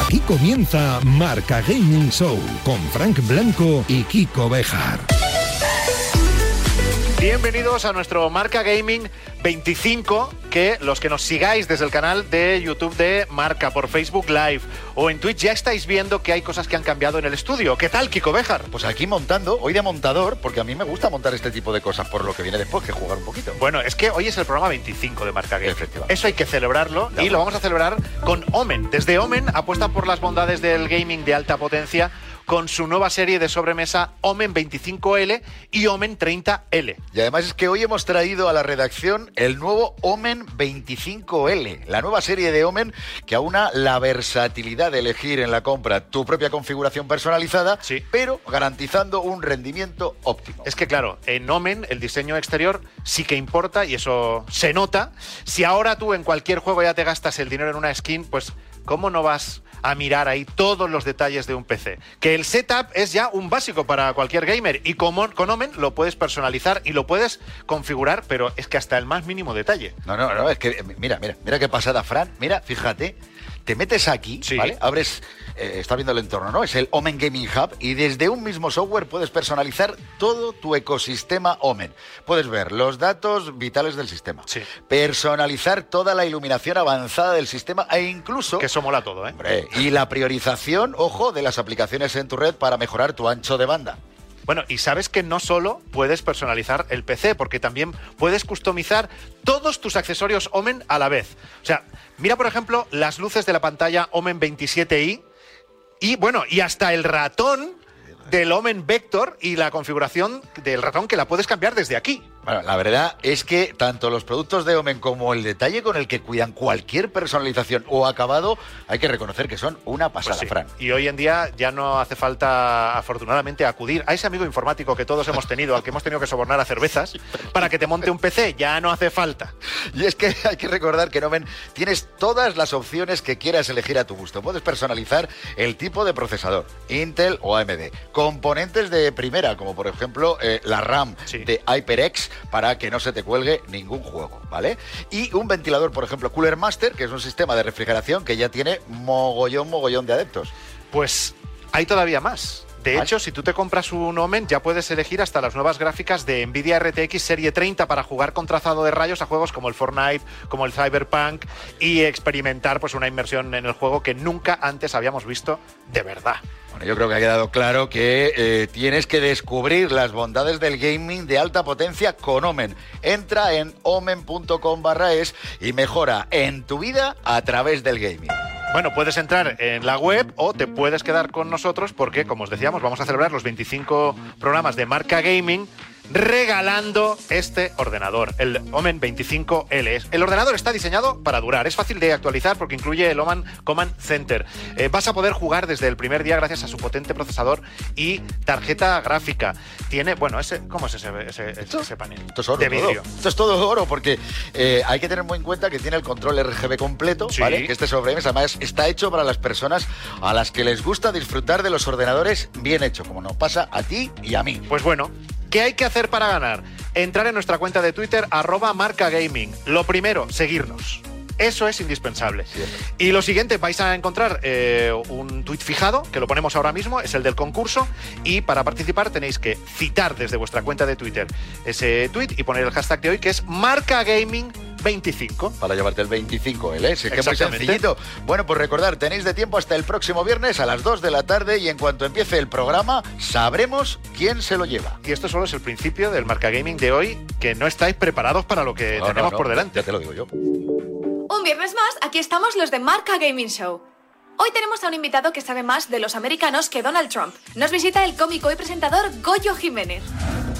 Aquí comienza Marca Gaming Show con Frank Blanco y Kiko Bejar. Bienvenidos a nuestro Marca Gaming 25, que los que nos sigáis desde el canal de YouTube de Marca por Facebook Live o en Twitch ya estáis viendo que hay cosas que han cambiado en el estudio. ¿Qué tal, Kiko Bejar? Pues aquí montando, hoy de montador, porque a mí me gusta montar este tipo de cosas por lo que viene después, que jugar un poquito. Bueno, es que hoy es el programa 25 de Marca. Efectivamente. Eso hay que celebrarlo y lo va. vamos a celebrar con Omen. Desde Omen apuesta por las bondades del gaming de alta potencia con su nueva serie de sobremesa Omen 25L y Omen 30L. Y además es que hoy hemos traído a la redacción el nuevo Omen 25L, la nueva serie de Omen que aúna la versatilidad de elegir en la compra tu propia configuración personalizada, Sí. pero garantizando un rendimiento óptimo. Es que claro, en Omen el diseño exterior sí que importa y eso se nota. Si ahora tú en cualquier juego ya te gastas el dinero en una skin, pues ¿cómo no vas a mirar ahí todos los detalles de un PC? Que el setup es ya un básico para cualquier gamer y como con Omen lo puedes personalizar y lo puedes configurar, pero es que hasta el más mínimo detalle. No, no, no, es que mira, mira, mira qué pasada, Fran. Mira, fíjate, te metes aquí, Sí. ¿vale? Abres, eh, estás viendo el entorno, ¿no? Es el Omen Gaming Hub y desde un mismo software puedes personalizar todo tu ecosistema Omen. Puedes ver los datos vitales del sistema, Sí. personalizar toda la iluminación avanzada del sistema e incluso... Que eso mola todo, ¿eh? Hombre, y la priorización, ojo, de las aplicaciones en tu red para mejorar tu ancho de banda. Bueno, y sabes que no solo puedes personalizar el PC, porque también puedes customizar todos tus accesorios Omen a la vez. O sea, mira por ejemplo las luces de la pantalla Omen 27i y bueno, y hasta el ratón del Omen Vector y la configuración del ratón que la puedes cambiar desde aquí. Bueno, la verdad es que tanto los productos de Omen como el detalle con el que cuidan cualquier personalización o acabado, hay que reconocer que son una Pues pasada, sí. Fran. Y hoy en día ya no hace falta, afortunadamente, acudir a ese amigo informático que todos hemos tenido, al que hemos tenido que sobornar a cervezas, para que te monte un PC. Ya no hace falta. Y es que hay que recordar que en Omen tienes todas las opciones que quieras elegir a tu gusto. Puedes personalizar el tipo de procesador, Intel o AMD, componentes de primera, como por ejemplo eh, la RAM Sí. de HyperX, para que no se te cuelgue ningún juego, ¿vale? Y un ventilador, por ejemplo, Cooler Master, que es un sistema de refrigeración que ya tiene mogollón, mogollón de adeptos. Pues hay todavía más. De hecho, si tú te compras un Omen, ya puedes elegir hasta las nuevas gráficas de Nvidia RTX Serie 30 para jugar con trazado de rayos a juegos como el Fortnite, como el Cyberpunk y experimentar pues una inmersión en el juego que nunca antes habíamos visto de verdad. Bueno, yo creo que ha quedado claro que eh, tienes que descubrir las bondades del gaming de alta potencia con Omen. Entra en omen.com barra es y mejora en tu vida a través del gaming. Bueno, puedes entrar en la web o te puedes quedar con nosotros porque, como os decíamos, vamos a celebrar los 25 programas de marca gaming regalando este ordenador, el Omen 25L. El ordenador está diseñado para durar, es fácil de actualizar porque incluye el Omen Command Center. Eh, vas a poder jugar desde el primer día gracias a su potente procesador y tarjeta gráfica. Tiene, bueno, ese, ¿cómo es ese, ese, ese panel? Esto es oro. De todo. Esto es todo oro porque eh, hay que tener muy en cuenta que tiene el control RGB completo, Sí. ¿vale? Que este sobremesa además está hecho para las personas a las que les gusta disfrutar de los ordenadores bien hechos, como nos pasa a ti y a mí. Pues bueno, ¿qué hay que hacer para ganar? Entrar en nuestra cuenta de Twitter, arroba. Lo primero, seguirnos. Eso es indispensable. Cierto. Y lo siguiente, vais a encontrar eh, un tuit fijado, que lo ponemos ahora mismo, es el del concurso, y para participar tenéis que citar desde vuestra cuenta de Twitter ese tuit y poner el hashtag de hoy, que es marca gaming 25. Para llevarte el 25L, ¿eh? Sí, que es muy sencillito. Bueno, pues recordar, tenéis de tiempo hasta el próximo viernes a las 2 de la tarde y en cuanto empiece el programa sabremos quién se lo lleva. Y esto solo es el principio del marca gaming de hoy, que no estáis preparados para lo que No, no, tenemos no, por delante. Ya te lo digo yo. Un viernes más, aquí estamos los de Marca Gaming Show. Hoy tenemos a un invitado que sabe más de los americanos que Donald Trump. Nos visita el cómico y presentador Goyo Jiménez.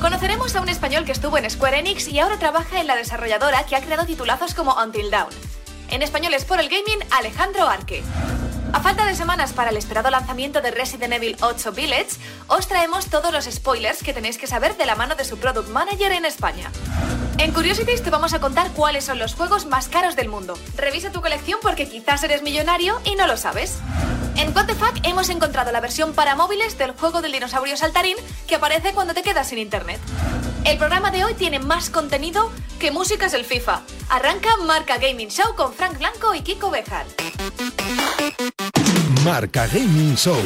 Conoceremos a un español que estuvo en Square Enix y ahora trabaja en la desarrolladora que ha creado titulazos como Until Dawn. En español es por el gaming Alejandro Arque. A falta de semanas para el esperado lanzamiento de Resident Evil 8 Village, os traemos todos los spoilers que tenéis que saber de la mano de su product manager en España. En Curiosities te vamos a contar cuáles son los juegos más caros del mundo. Revisa tu colección porque quizás eres millonario y no lo sabes. En What the Fuck hemos encontrado la versión para móviles del juego del dinosaurio saltarín que aparece cuando te quedas sin internet. El programa de hoy tiene más contenido que músicas del FIFA. Arranca Marca Gaming Show con Frank Blanco y Kiko Bejar. Marca Gaming Show.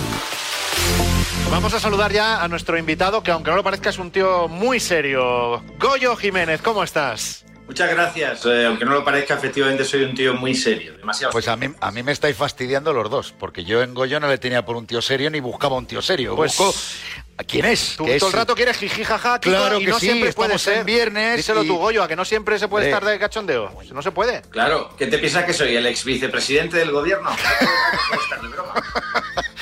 Vamos a saludar ya a nuestro invitado, que aunque no lo parezca es un tío muy serio. Goyo Jiménez, ¿cómo estás? Muchas gracias. Eh, aunque no lo parezca, efectivamente soy un tío muy serio. Demasiado. Pues a mí, a mí me estáis fastidiando los dos, porque yo en Goyo no le tenía por un tío serio ni buscaba un tío serio. Pues- Busco- ¿A quién es? Tú es- todo el rato quieres jiji jaja, Claro y que no sí, siempre puede en ser. viernes Díselo y- tú, Goyo, a que no siempre se puede Eh. estar de cachondeo. No se puede. Claro, ¿qué te piensas que soy? ¿El ex vicepresidente del gobierno? Puedo estar de broma.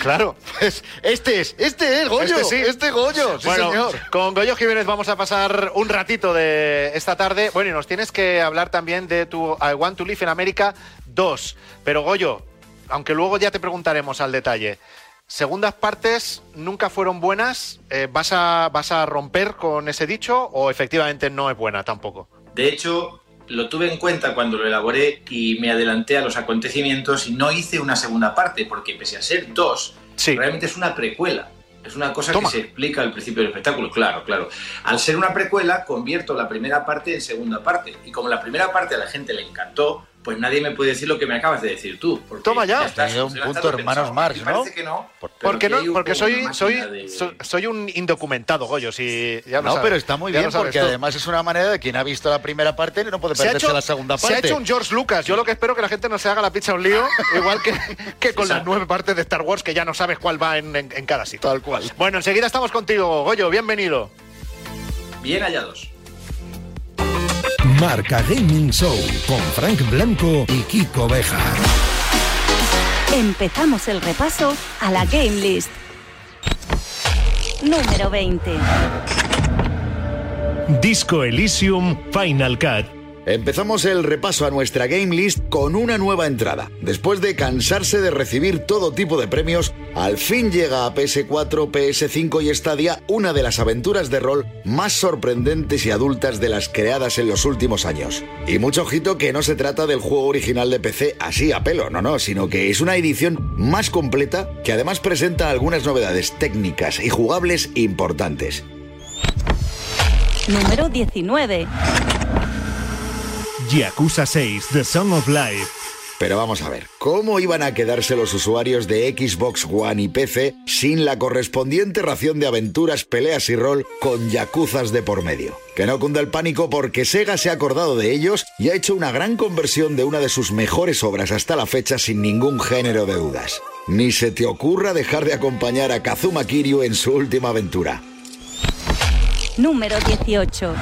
Claro. Pues este es, este es Goyo, Este sí. este Goyo, sí bueno, señor. con Goyo Jiménez vamos a pasar un ratito de esta tarde. Bueno, y nos tienes que hablar también de tu I Want to Live in America 2. Pero Goyo, aunque luego ya te preguntaremos al detalle, segundas partes nunca fueron buenas. Eh, ¿vas, a, ¿Vas a romper con ese dicho o efectivamente no es buena tampoco? De hecho, lo tuve en cuenta cuando lo elaboré y me adelanté a los acontecimientos y no hice una segunda parte, porque pese a ser dos, Sí. realmente es una precuela. Es una cosa Toma. que se explica al principio del espectáculo, claro, claro. Al ser una precuela, convierto la primera parte en segunda parte. Y como la primera parte a la gente le encantó, pues nadie me puede decir lo que me acabas de decir tú. Toma ya. está, Has tenido un ya punto hermanos. Marx, ¿no? Parece que no. Porque, no, porque soy, soy, de- soy, un indocumentado, Goyo. Si, ya No, sabes. pero está muy Ya bien porque tú. además es una manera de quien ha visto la primera parte no puede Se perderse hecho, la segunda se parte. ha hecho un George Lucas. Yo lo que espero que la gente no se haga la pizza un lío, igual que, que con las nueve partes de Star Wars que ya no sabes cuál va en, en- en cada sitio. Tal cual. Bueno, enseguida estamos contigo, Goyo. Bienvenido. Bien hallados. Marca Gaming Show con Frank Blanco y Kiko Bejar. Empezamos el repaso a la Game List. Número 20. Disco Elysium Final Cut. Empezamos el repaso a nuestra game list con una nueva entrada. Después de cansarse de recibir todo tipo de premios, al fin llega a PS4, PS5 y Stadia una de las aventuras de rol más sorprendentes y adultas de las creadas en los últimos años. Y mucho ojito que no se trata del juego original de PC así a pelo, no, no, sino que es una edición más completa que además presenta algunas novedades técnicas y jugables importantes. Número 19. Yakuza 6 The Song of Life. Pero vamos a ver, ¿cómo iban a quedarse los usuarios de Xbox One y PC sin la correspondiente ración de aventuras, peleas y rol con yakuzas de por medio? Que no cunda el pánico porque Sega se ha acordado de ellos y ha hecho una gran conversión de una de sus mejores obras hasta la fecha sin ningún género de dudas. Ni se te ocurra dejar de acompañar a Kazuma Kiryu en su última aventura. Número 18.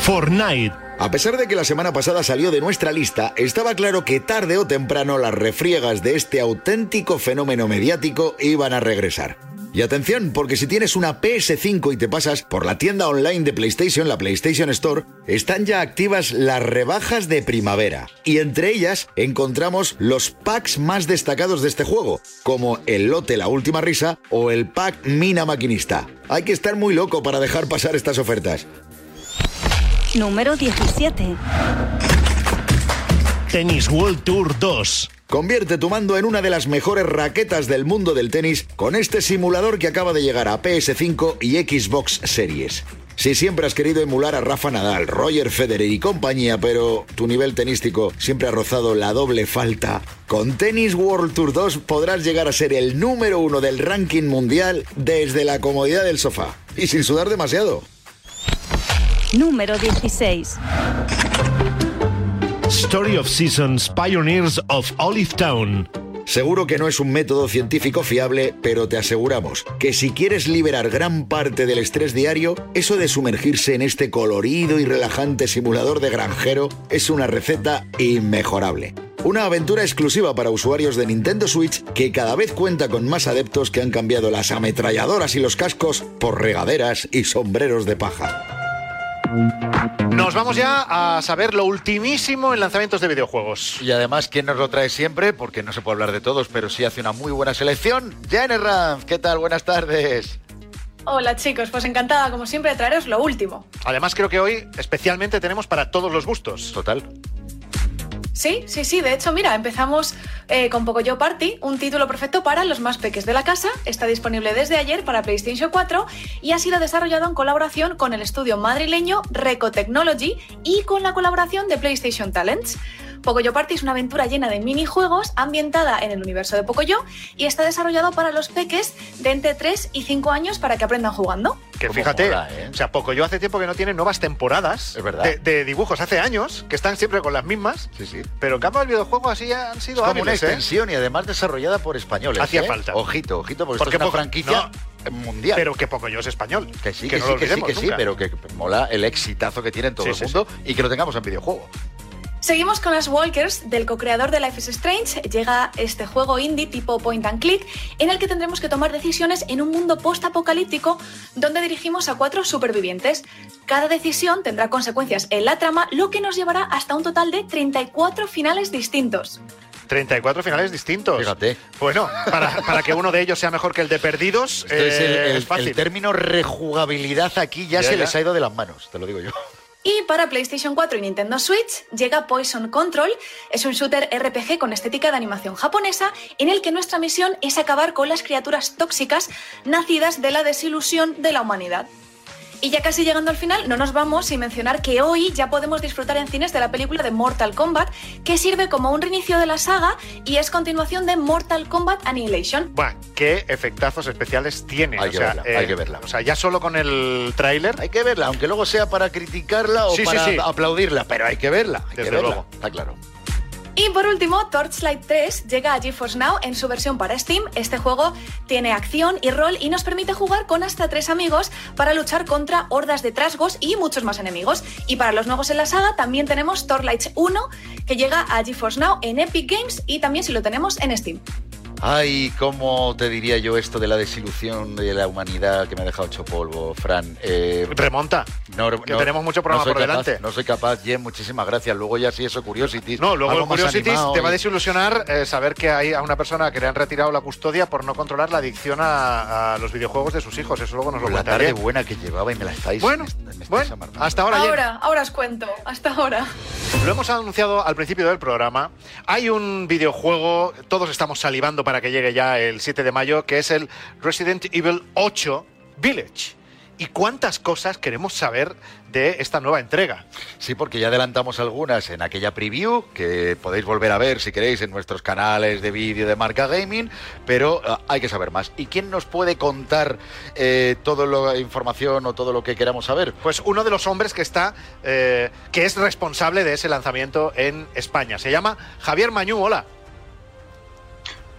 Fortnite. A pesar de que la semana pasada salió de nuestra lista, estaba claro que tarde o temprano las refriegas de este auténtico fenómeno mediático iban a regresar. Y atención, porque si tienes una PS5 y te pasas por la tienda online de PlayStation, la PlayStation Store, están ya activas las rebajas de primavera. Y entre ellas encontramos los packs más destacados de este juego, como el lote La Última Risa o el pack Mina Maquinista. Hay que estar muy loco para dejar pasar estas ofertas. Número 17. Tennis World Tour 2. Convierte tu mando en una de las mejores raquetas del mundo del tenis con este simulador que acaba de llegar a PS5 y Xbox Series. Si siempre has querido emular a Rafa Nadal, Roger Federer y compañía, pero tu nivel tenístico siempre ha rozado la doble falta, con Tennis World Tour 2 podrás llegar a ser el número uno del ranking mundial desde la comodidad del sofá y sin sudar demasiado. Número 16. Story of Seasons Pioneers of Olive Town. Seguro que no es un método científico fiable, pero te aseguramos que si quieres liberar gran parte del estrés diario, eso de sumergirse en este colorido y relajante simulador de granjero es una receta inmejorable. Una aventura exclusiva para usuarios de Nintendo Switch que cada vez cuenta con más adeptos que han cambiado las ametralladoras y los cascos por regaderas y sombreros de paja. Nos vamos ya a saber lo ultimísimo en lanzamientos de videojuegos. Y además, ¿quién nos lo trae siempre? Porque no se puede hablar de todos, pero sí hace una muy buena selección. Janet Ranz, ¿qué tal? Buenas tardes. Hola chicos, pues encantada como siempre de traeros lo último. Además, creo que hoy especialmente tenemos para todos los gustos. Total. Sí, sí, sí. De hecho, mira, empezamos eh, con Pocoyo Party, un título perfecto para los más peques de la casa. Está disponible desde ayer para PlayStation 4 y ha sido desarrollado en colaboración con el estudio madrileño Reco Technology y con la colaboración de PlayStation Talents. Pocoyo Party es una aventura llena de minijuegos ambientada en el universo de Pocoyo y está desarrollado para los peques de entre 3 y 5 años para que aprendan jugando. Que fíjate, mola, ¿eh? o sea, Pocoyo hace tiempo que no tiene nuevas temporadas Es verdad. De, de dibujos, hace años, que están siempre con las mismas, Sí, sí. pero en cambio el videojuego así han Es sido como una ¿eh? extensión y además desarrollada por españoles. Hacía ¿eh? falta. Ojito, ojito, porque, Porque esto es una franquicia mundial. Pero que Pocoyo es español. que sí, que que, no sí, lo que sí, que sí, pero que mola el exitazo que tiene en todo Sí, el sí, mundo y que lo tengamos en videojuego. Seguimos con las Walkers del co-creador de Life is Strange. Llega este juego indie tipo point and click en el que tendremos que tomar decisiones en un mundo post-apocalíptico donde dirigimos a cuatro supervivientes. Cada decisión tendrá consecuencias en la trama, lo que nos llevará hasta un total de 34 finales distintos. 34 finales distintos. Fíjate. Bueno, para, para que uno de ellos sea mejor que el de Perdidos, eh, el, el- es fácil. el término rejugabilidad aquí ya, Ya, se ya. les ha ido de las manos, te lo digo yo. Y para PlayStation 4 y Nintendo Switch llega Poison Control. Es un shooter RPG con estética de animación japonesa en el que nuestra misión es acabar con las criaturas tóxicas nacidas de la desilusión de la humanidad. Y ya casi llegando al final, no nos vamos sin mencionar que hoy ya podemos disfrutar en cines de la película de Mortal Kombat, que sirve como un reinicio de la saga y es continuación de Mortal Kombat Annihilation. Buah, qué efectazos especiales tiene. Hay o que sea, verla, eh, hay que verla. O sea, ya solo con el tráiler. Hay que verla, aunque luego sea para criticarla o Sí, sí, para sí. aplaudirla, pero hay que verla, hay Desde que verla, luego. está claro. Y por último, Torchlight 3 llega a GeForce Now en su versión para Steam. Este juego tiene acción y rol y nos permite jugar con hasta tres amigos para luchar contra hordas de trasgos y muchos más enemigos. Y para los nuevos en la saga también tenemos Torchlight 1 que llega a GeForce Now en Epic Games y también si lo tenemos en Steam. Ay, ¿cómo te diría yo esto de la desilusión de la humanidad que me ha dejado hecho polvo, Fran? Eh, Remonta. no, que tenemos mucho programa soy por capaz, delante. No soy capaz, Jen, muchísimas gracias. Luego ya sí eso, Curiosity. No, luego el Curiosity te va a desilusionar eh, saber que hay a una persona que le han retirado la custodia por no controlar la adicción a, a los videojuegos de sus hijos. Eso luego nos lo la cuenta tarde Jen. buena que llevaba y me la estáis, Bueno, me- me estáis bueno, hasta ahora, Jen. Ahora, ahora os cuento. Hasta ahora. Lo hemos anunciado al principio del programa. Hay un videojuego, todos estamos salivando para que llegue ya el 7 de mayo, que es el Resident Evil 8 Village. ¿Y cuántas cosas queremos saber de esta nueva entrega? Sí, porque ya adelantamos algunas en aquella preview que podéis volver a ver si queréis en nuestros canales de vídeo de Marca Gaming, pero ah, hay que saber más. ¿Y quién nos puede contar eh, toda la información o todo lo que queramos saber? Pues uno de los hombres que está, eh, que es responsable de ese lanzamiento en España. Se llama Javier Mañú. Hola.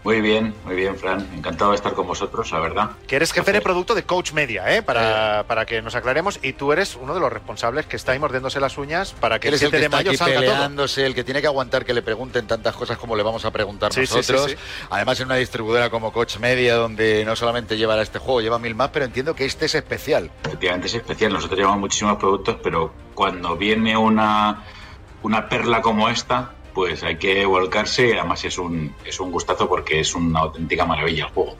Muy bien, muy bien, Fran. Encantado de estar con vosotros, la verdad. Que eres jefe de producto de Coach Media, ¿eh? Para, para que nos aclaremos. Y tú eres uno de los responsables que está ahí mordiéndose las uñas para que Él el es el 7 que de está mayo aquí salga todo. peleándose, el que tiene que aguantar que le pregunten tantas cosas como le vamos a preguntar Sí, sí, sí, nosotros. sí. Además, en una distribuidora como Coach Media, donde no solamente lleva este juego, lleva mil más, pero entiendo que este es especial. Efectivamente es especial. Nosotros llevamos muchísimos productos, pero cuando viene una, una perla como esta, pues hay que volcarse. Además es un, es un gustazo porque es una auténtica maravilla el juego.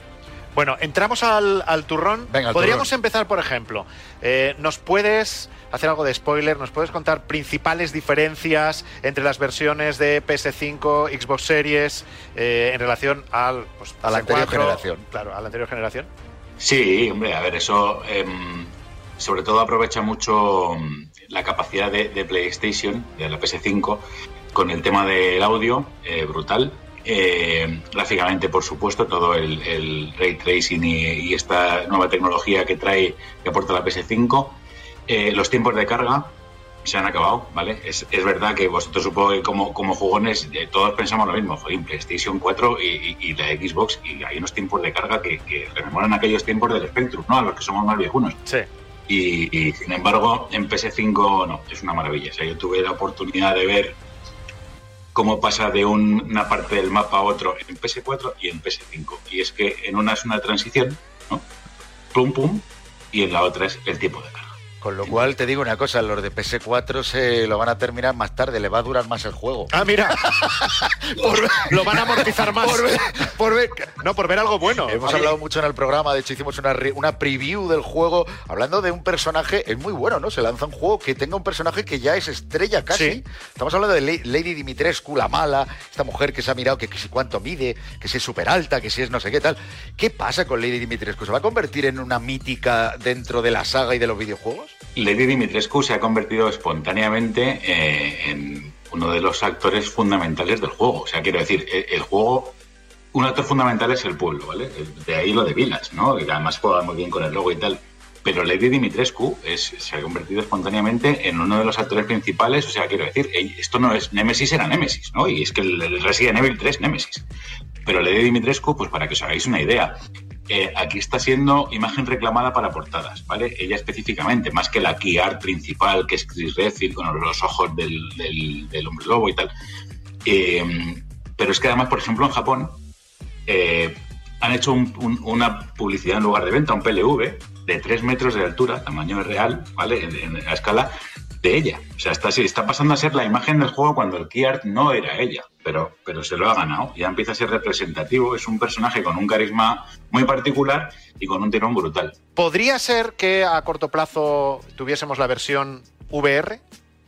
Bueno, entramos al, al turrón. Venga, al Podríamos turrón. empezar, por ejemplo, eh, ¿nos puedes hacer algo de spoiler? ¿Nos puedes contar principales diferencias entre las versiones de PS5, Xbox Series eh, en relación al, pues, A la anterior PS4? generación. Claro, a la anterior generación. Sí, hombre, a ver, eso em, sobre todo aprovecha mucho em, la capacidad de, de PlayStation, de la PS5, con el tema del audio, eh, brutal. Eh, gráficamente, por supuesto, todo el, el ray tracing y, y esta nueva tecnología que trae, que aporta la PS5. Eh, los tiempos de carga se han acabado, ¿vale? Es, es verdad que vosotros supongo que como, como jugones eh, todos pensamos lo mismo, joder, PlayStation 4 y, y- y la Xbox y hay unos tiempos de carga que, que rememoran aquellos tiempos del Spectrum, ¿no? A los que somos más viejunos. Sí. Y, y, sin embargo, en PS5 no, es una maravilla. O sea, yo tuve la oportunidad de ver cómo pasa de un- una parte del mapa a otro en PS4 y en PS5. Y es que en una es una transición, ¿no? Pum, pum, y en la otra es el tiempo de carga. Con lo cual te digo una cosa, los de PS4 se lo van a terminar más tarde, le va a durar más el juego. Ah, mira. lo van a amortizar más. Por ver- por ver- no, por ver algo bueno. Hemos hablado mucho en el programa, de hecho hicimos una, re- una preview del juego, hablando de un personaje, es muy bueno, ¿no? Se lanza un juego que tenga un personaje que ya es estrella casi. Sí. Estamos hablando de Lady Dimitrescu, la mala, esta mujer que se ha mirado que, que si cuánto mide, que si es súper alta, que si es no sé qué tal. ¿Qué pasa con Lady Dimitrescu? ¿Se va a convertir en una mítica dentro de la saga y de los videojuegos? Lady Dimitrescu se ha convertido espontáneamente eh, en uno de los actores fundamentales del juego. O sea, quiero decir, el, el juego, un actor fundamental es el pueblo, ¿vale? De ahí lo de Village, ¿no? Que además juega muy bien con el logo y tal. Pero Lady Dimitrescu es- se ha convertido espontáneamente en uno de los actores principales. O sea, quiero decir, esto no es Nemesis, era Nemesis, ¿no? Y es que el, el Resident Evil 3 Nemesis. Pero Lady Dimitrescu, pues para que os hagáis una idea, eh, aquí está siendo imagen reclamada para portadas, ¿vale? Ella específicamente, más que la key art principal, que es Chris Redfield con los ojos del, hombre lobo y tal. Eh, pero es que además, por ejemplo, en Japón eh, han hecho un- un- una publicidad en lugar de venta, un PLV, de 3 metros de altura, tamaño real, ¿vale? En, en- a escala de ella. O sea, está, está pasando a ser la imagen del juego cuando el key art no era ella, pero, pero se lo ha ganado. Ya empieza a ser representativo. Es un personaje con un carisma muy particular y con un tirón brutal. ¿Podría ser que a corto plazo tuviésemos la versión VR?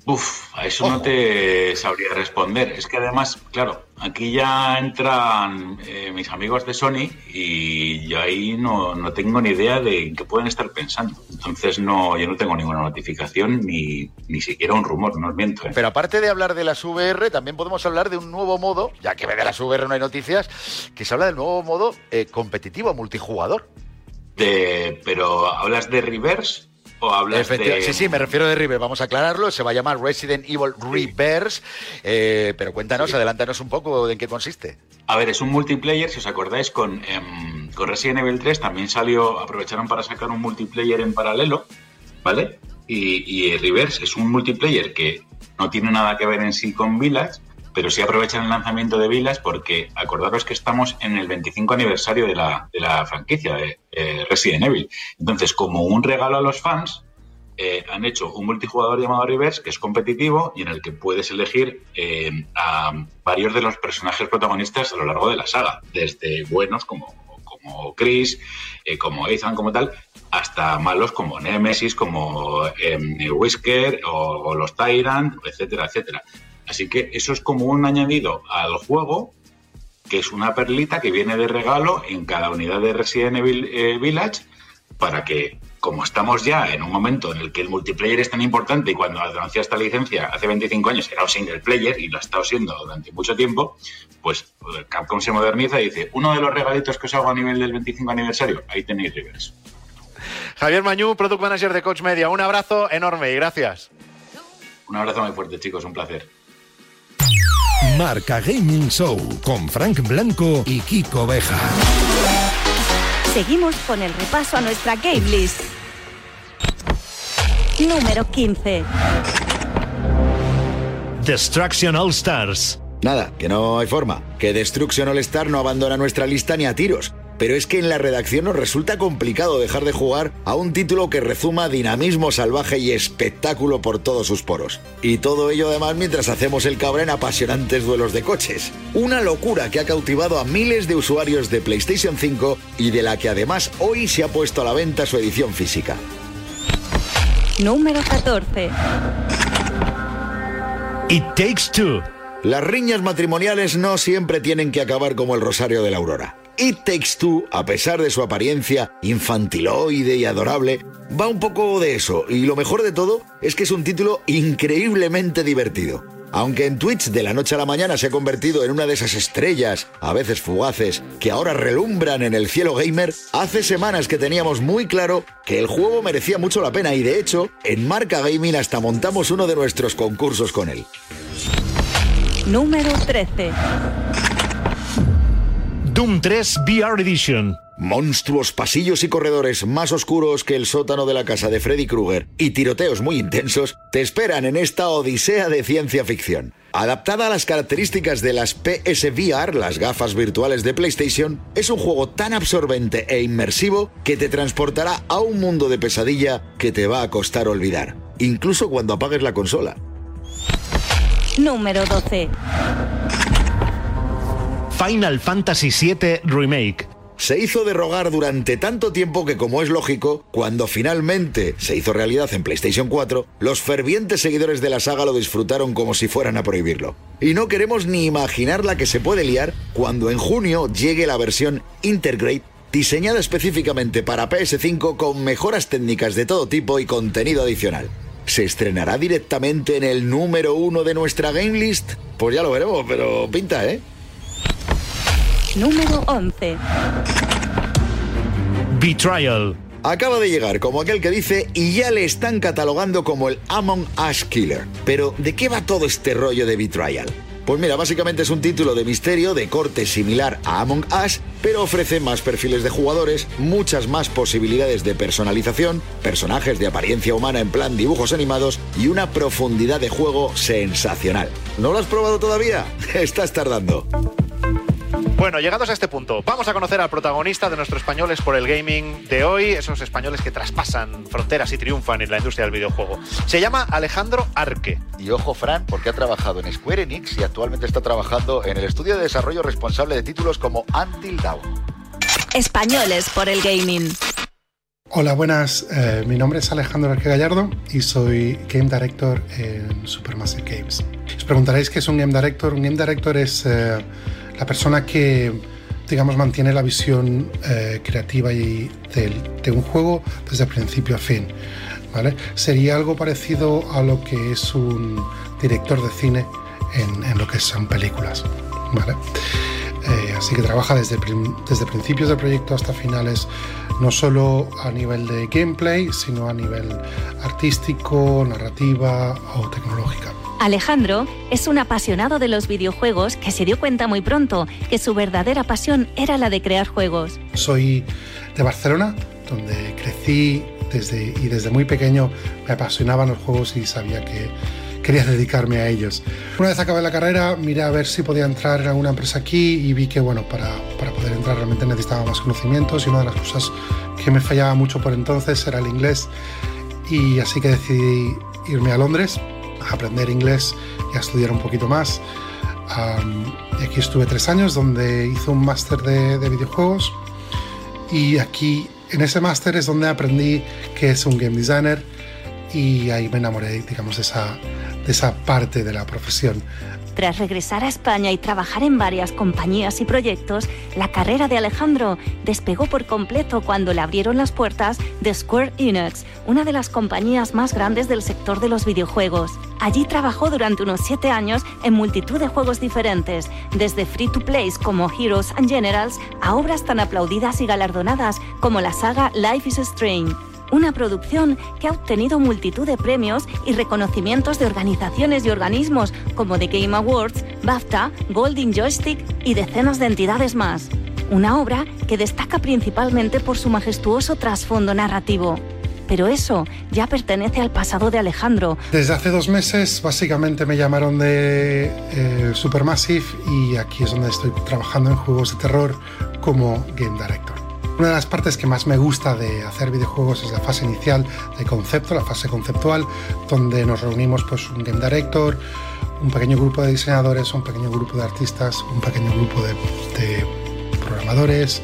Uf, a eso no te sabría responder. Es que además, claro, aquí ya entran eh, mis amigos de Sony y yo ahí no, no tengo ni idea de qué pueden estar pensando. Entonces no, yo no tengo ninguna notificación ni, ni siquiera un rumor, no os miento. ¿eh? Pero aparte de hablar de las VR, también podemos hablar de un nuevo modo, ya que de las VR no hay noticias, que se habla del nuevo modo eh, competitivo multijugador. De, pero ¿hablas de Reverse o hablas de...? Sí, sí, me refiero de River, vamos a aclararlo, se va a llamar Resident Evil Reverse, eh, pero cuéntanos, adelántanos un poco de en qué consiste. A ver, es un multiplayer, si os acordáis, con, em, con Resident Evil 3 también salió, aprovecharon para sacar un multiplayer en paralelo, ¿vale? Y, y Reverse es un multiplayer que no tiene nada que ver en sí con Village, pero sí aprovechan el lanzamiento de Village porque acordaros que estamos en el 25 aniversario de la, franquicia de eh, Resident Evil. Entonces, como un regalo a los fans, eh, han hecho un multijugador llamado Reverse que es competitivo y en el que puedes elegir eh, a varios de los personajes protagonistas a lo largo de la saga, desde buenos como, como Chris, como Ethan, como tal, hasta malos como Nemesis, como Whisker o los Tyrant, etcétera, etcétera. Así que eso es como un añadido al juego que es una perlita que viene de regalo en cada unidad de Resident Evil eh, Village para que, como estamos ya en un momento en el que el multiplayer es tan importante y cuando anunció esta licencia hace 25 años era un single player y lo ha estado siendo durante mucho tiempo, pues eh, Capcom se moderniza y dice, uno de los regalitos que os hago a nivel del 25 aniversario, ahí tenéis Reverse. Javier Mañú, Product Manager de Coach Media. Un abrazo enorme y gracias. Un abrazo muy fuerte, chicos, un placer. Marca Gaming Show con Frank Blanco y Kiko Beja. Seguimos con el repaso a nuestra game list. Número 15. Destruction All Stars. Nada, que no hay forma. Que Destruction All Star no abandona nuestra lista ni a tiros. Pero es que en la redacción nos resulta complicado dejar de jugar a un título que rezuma dinamismo salvaje y espectáculo por todos sus poros. Y todo ello además mientras hacemos el cabra en apasionantes duelos de coches. Una locura que ha cautivado a miles de usuarios de PlayStation 5 y de la que además hoy se ha puesto a la venta su edición física. Número 14. It Takes Two. Las riñas matrimoniales no siempre tienen que acabar como el Rosario de la Aurora. It Takes Two, a pesar de su apariencia infantiloide y adorable, va un poco de eso, y lo mejor de todo es que es un título increíblemente divertido. Aunque en Twitch de la noche a la mañana se ha convertido en una de esas estrellas, a veces fugaces, que ahora relumbran en el cielo gamer, hace semanas que teníamos muy claro que el juego merecía mucho la pena y de hecho, en Marca Gaming hasta montamos uno de nuestros concursos con él. Número 13. Doom 3 VR Edition. Monstruos pasillos y corredores más oscuros que el sótano de la casa de Freddy Krueger y tiroteos muy intensos te esperan en esta odisea de ciencia ficción. Adaptada a las características de las PSVR, las gafas virtuales de PlayStation, es un juego tan absorbente e inmersivo que te transportará a un mundo de pesadilla que te va a costar olvidar, incluso cuando apagues la consola. Número 12. Final Fantasy VII Remake. Se hizo de rogar durante tanto tiempo que, como es lógico, cuando finalmente se hizo realidad en PlayStation 4, los fervientes seguidores de la saga lo disfrutaron como si fueran a prohibirlo. Y no queremos ni imaginar la que se puede liar cuando en junio llegue la versión Intergrade diseñada específicamente para PS5 con mejoras técnicas de todo tipo y contenido adicional. ¿Se estrenará directamente en el número uno de nuestra game list? Pues ya lo veremos, pero pinta, ¿eh? Número 11. Betrayal. Acaba de llegar como aquel que dice y ya le están catalogando como el Among Us Killer. Pero, ¿de qué va todo este rollo de Betrayal? Pues mira, básicamente es un título de misterio de corte similar a Among Us, pero ofrece más perfiles de jugadores, muchas más posibilidades de personalización, personajes de apariencia humana en plan dibujos animados y una profundidad de juego sensacional. ¿No lo has probado todavía? Estás tardando. Bueno, llegados a este punto, vamos a conocer al protagonista de nuestros españoles por el gaming de hoy, esos españoles que traspasan fronteras y triunfan en la industria del videojuego. Se llama Alejandro Arque. Y ojo, Fran, porque ha trabajado en Square Enix y actualmente está trabajando en el estudio de desarrollo responsable de títulos como Until Dawn. Españoles por el gaming. Hola, buenas. Eh, mi nombre es Alejandro Arque Gallardo y soy Game Director en Supermassive Games. Os preguntaréis qué es un Game Director. Un Game Director es eh, la persona que, digamos, mantiene la visión eh, creativa y del- de un juego desde principio a fin. ¿vale? Sería algo parecido a lo que es un director de cine en, lo que son películas. ¿vale? Eh, así que trabaja desde, desde principios del proyecto hasta finales, no solo a nivel de gameplay, sino a nivel artístico, narrativa o tecnológica. Alejandro es un apasionado de los videojuegos que se dio cuenta muy pronto que su verdadera pasión era la de crear juegos. Soy de Barcelona, donde crecí desde, y desde muy pequeño me apasionaban los juegos y sabía que quería dedicarme a ellos. Una vez acabé la carrera, miré a ver si podía entrar en alguna empresa aquí y vi que bueno, para, para poder entrar realmente necesitaba más conocimientos y una de las cosas que me fallaba mucho por entonces era el inglés y así que decidí irme a Londres aprender inglés y a estudiar un poquito más. Am, y aquí estuve tres años donde hice un máster de, de videojuegos y aquí en ese máster es donde aprendí que es un game designer y ahí me enamoré, digamos, de esa, de esa parte de la profesión. Tras regresar a España y trabajar en varias compañías y proyectos, la carrera de Alejandro despegó por completo cuando le abrieron las puertas de Square Enix, una de las compañías más grandes del sector de los videojuegos. Allí trabajó durante unos siete años en multitud de juegos diferentes, desde free to plays como Heroes and Generals a obras tan aplaudidas y galardonadas como la saga Life is Strange una producción que ha obtenido multitud de premios y reconocimientos de organizaciones y organismos como The Game Awards, BAFTA, Golden Joystick y decenas de entidades más. Una obra que destaca principalmente por su majestuoso trasfondo narrativo. Pero eso ya pertenece al pasado de Alejandro. Desde hace dos meses básicamente me llamaron de eh, Supermassive y aquí es donde estoy trabajando en juegos de terror como Game Director. Una de las partes que más me gusta de hacer videojuegos es la fase inicial de concepto, la fase conceptual, donde nos reunimos pues un game director, un pequeño grupo de diseñadores, un pequeño grupo de artistas, un pequeño grupo de, programadores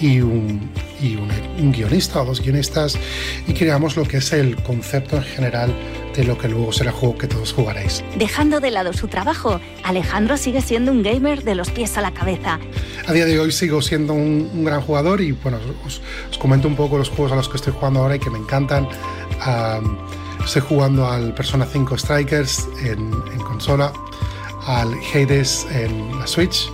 y, un, y un guionista o dos guionistas y creamos lo que es el concepto en general de lo que luego será el juego que todos jugaréis. Dejando de lado su trabajo, Alejandro sigue siendo un gamer de los pies a la cabeza. A día de hoy sigo siendo un, un gran jugador y bueno, os, os, comento un poco los juegos a los que estoy jugando ahora y que me encantan. Um, estoy jugando al Persona 5 Strikers en, en, consola, al Hades en la Switch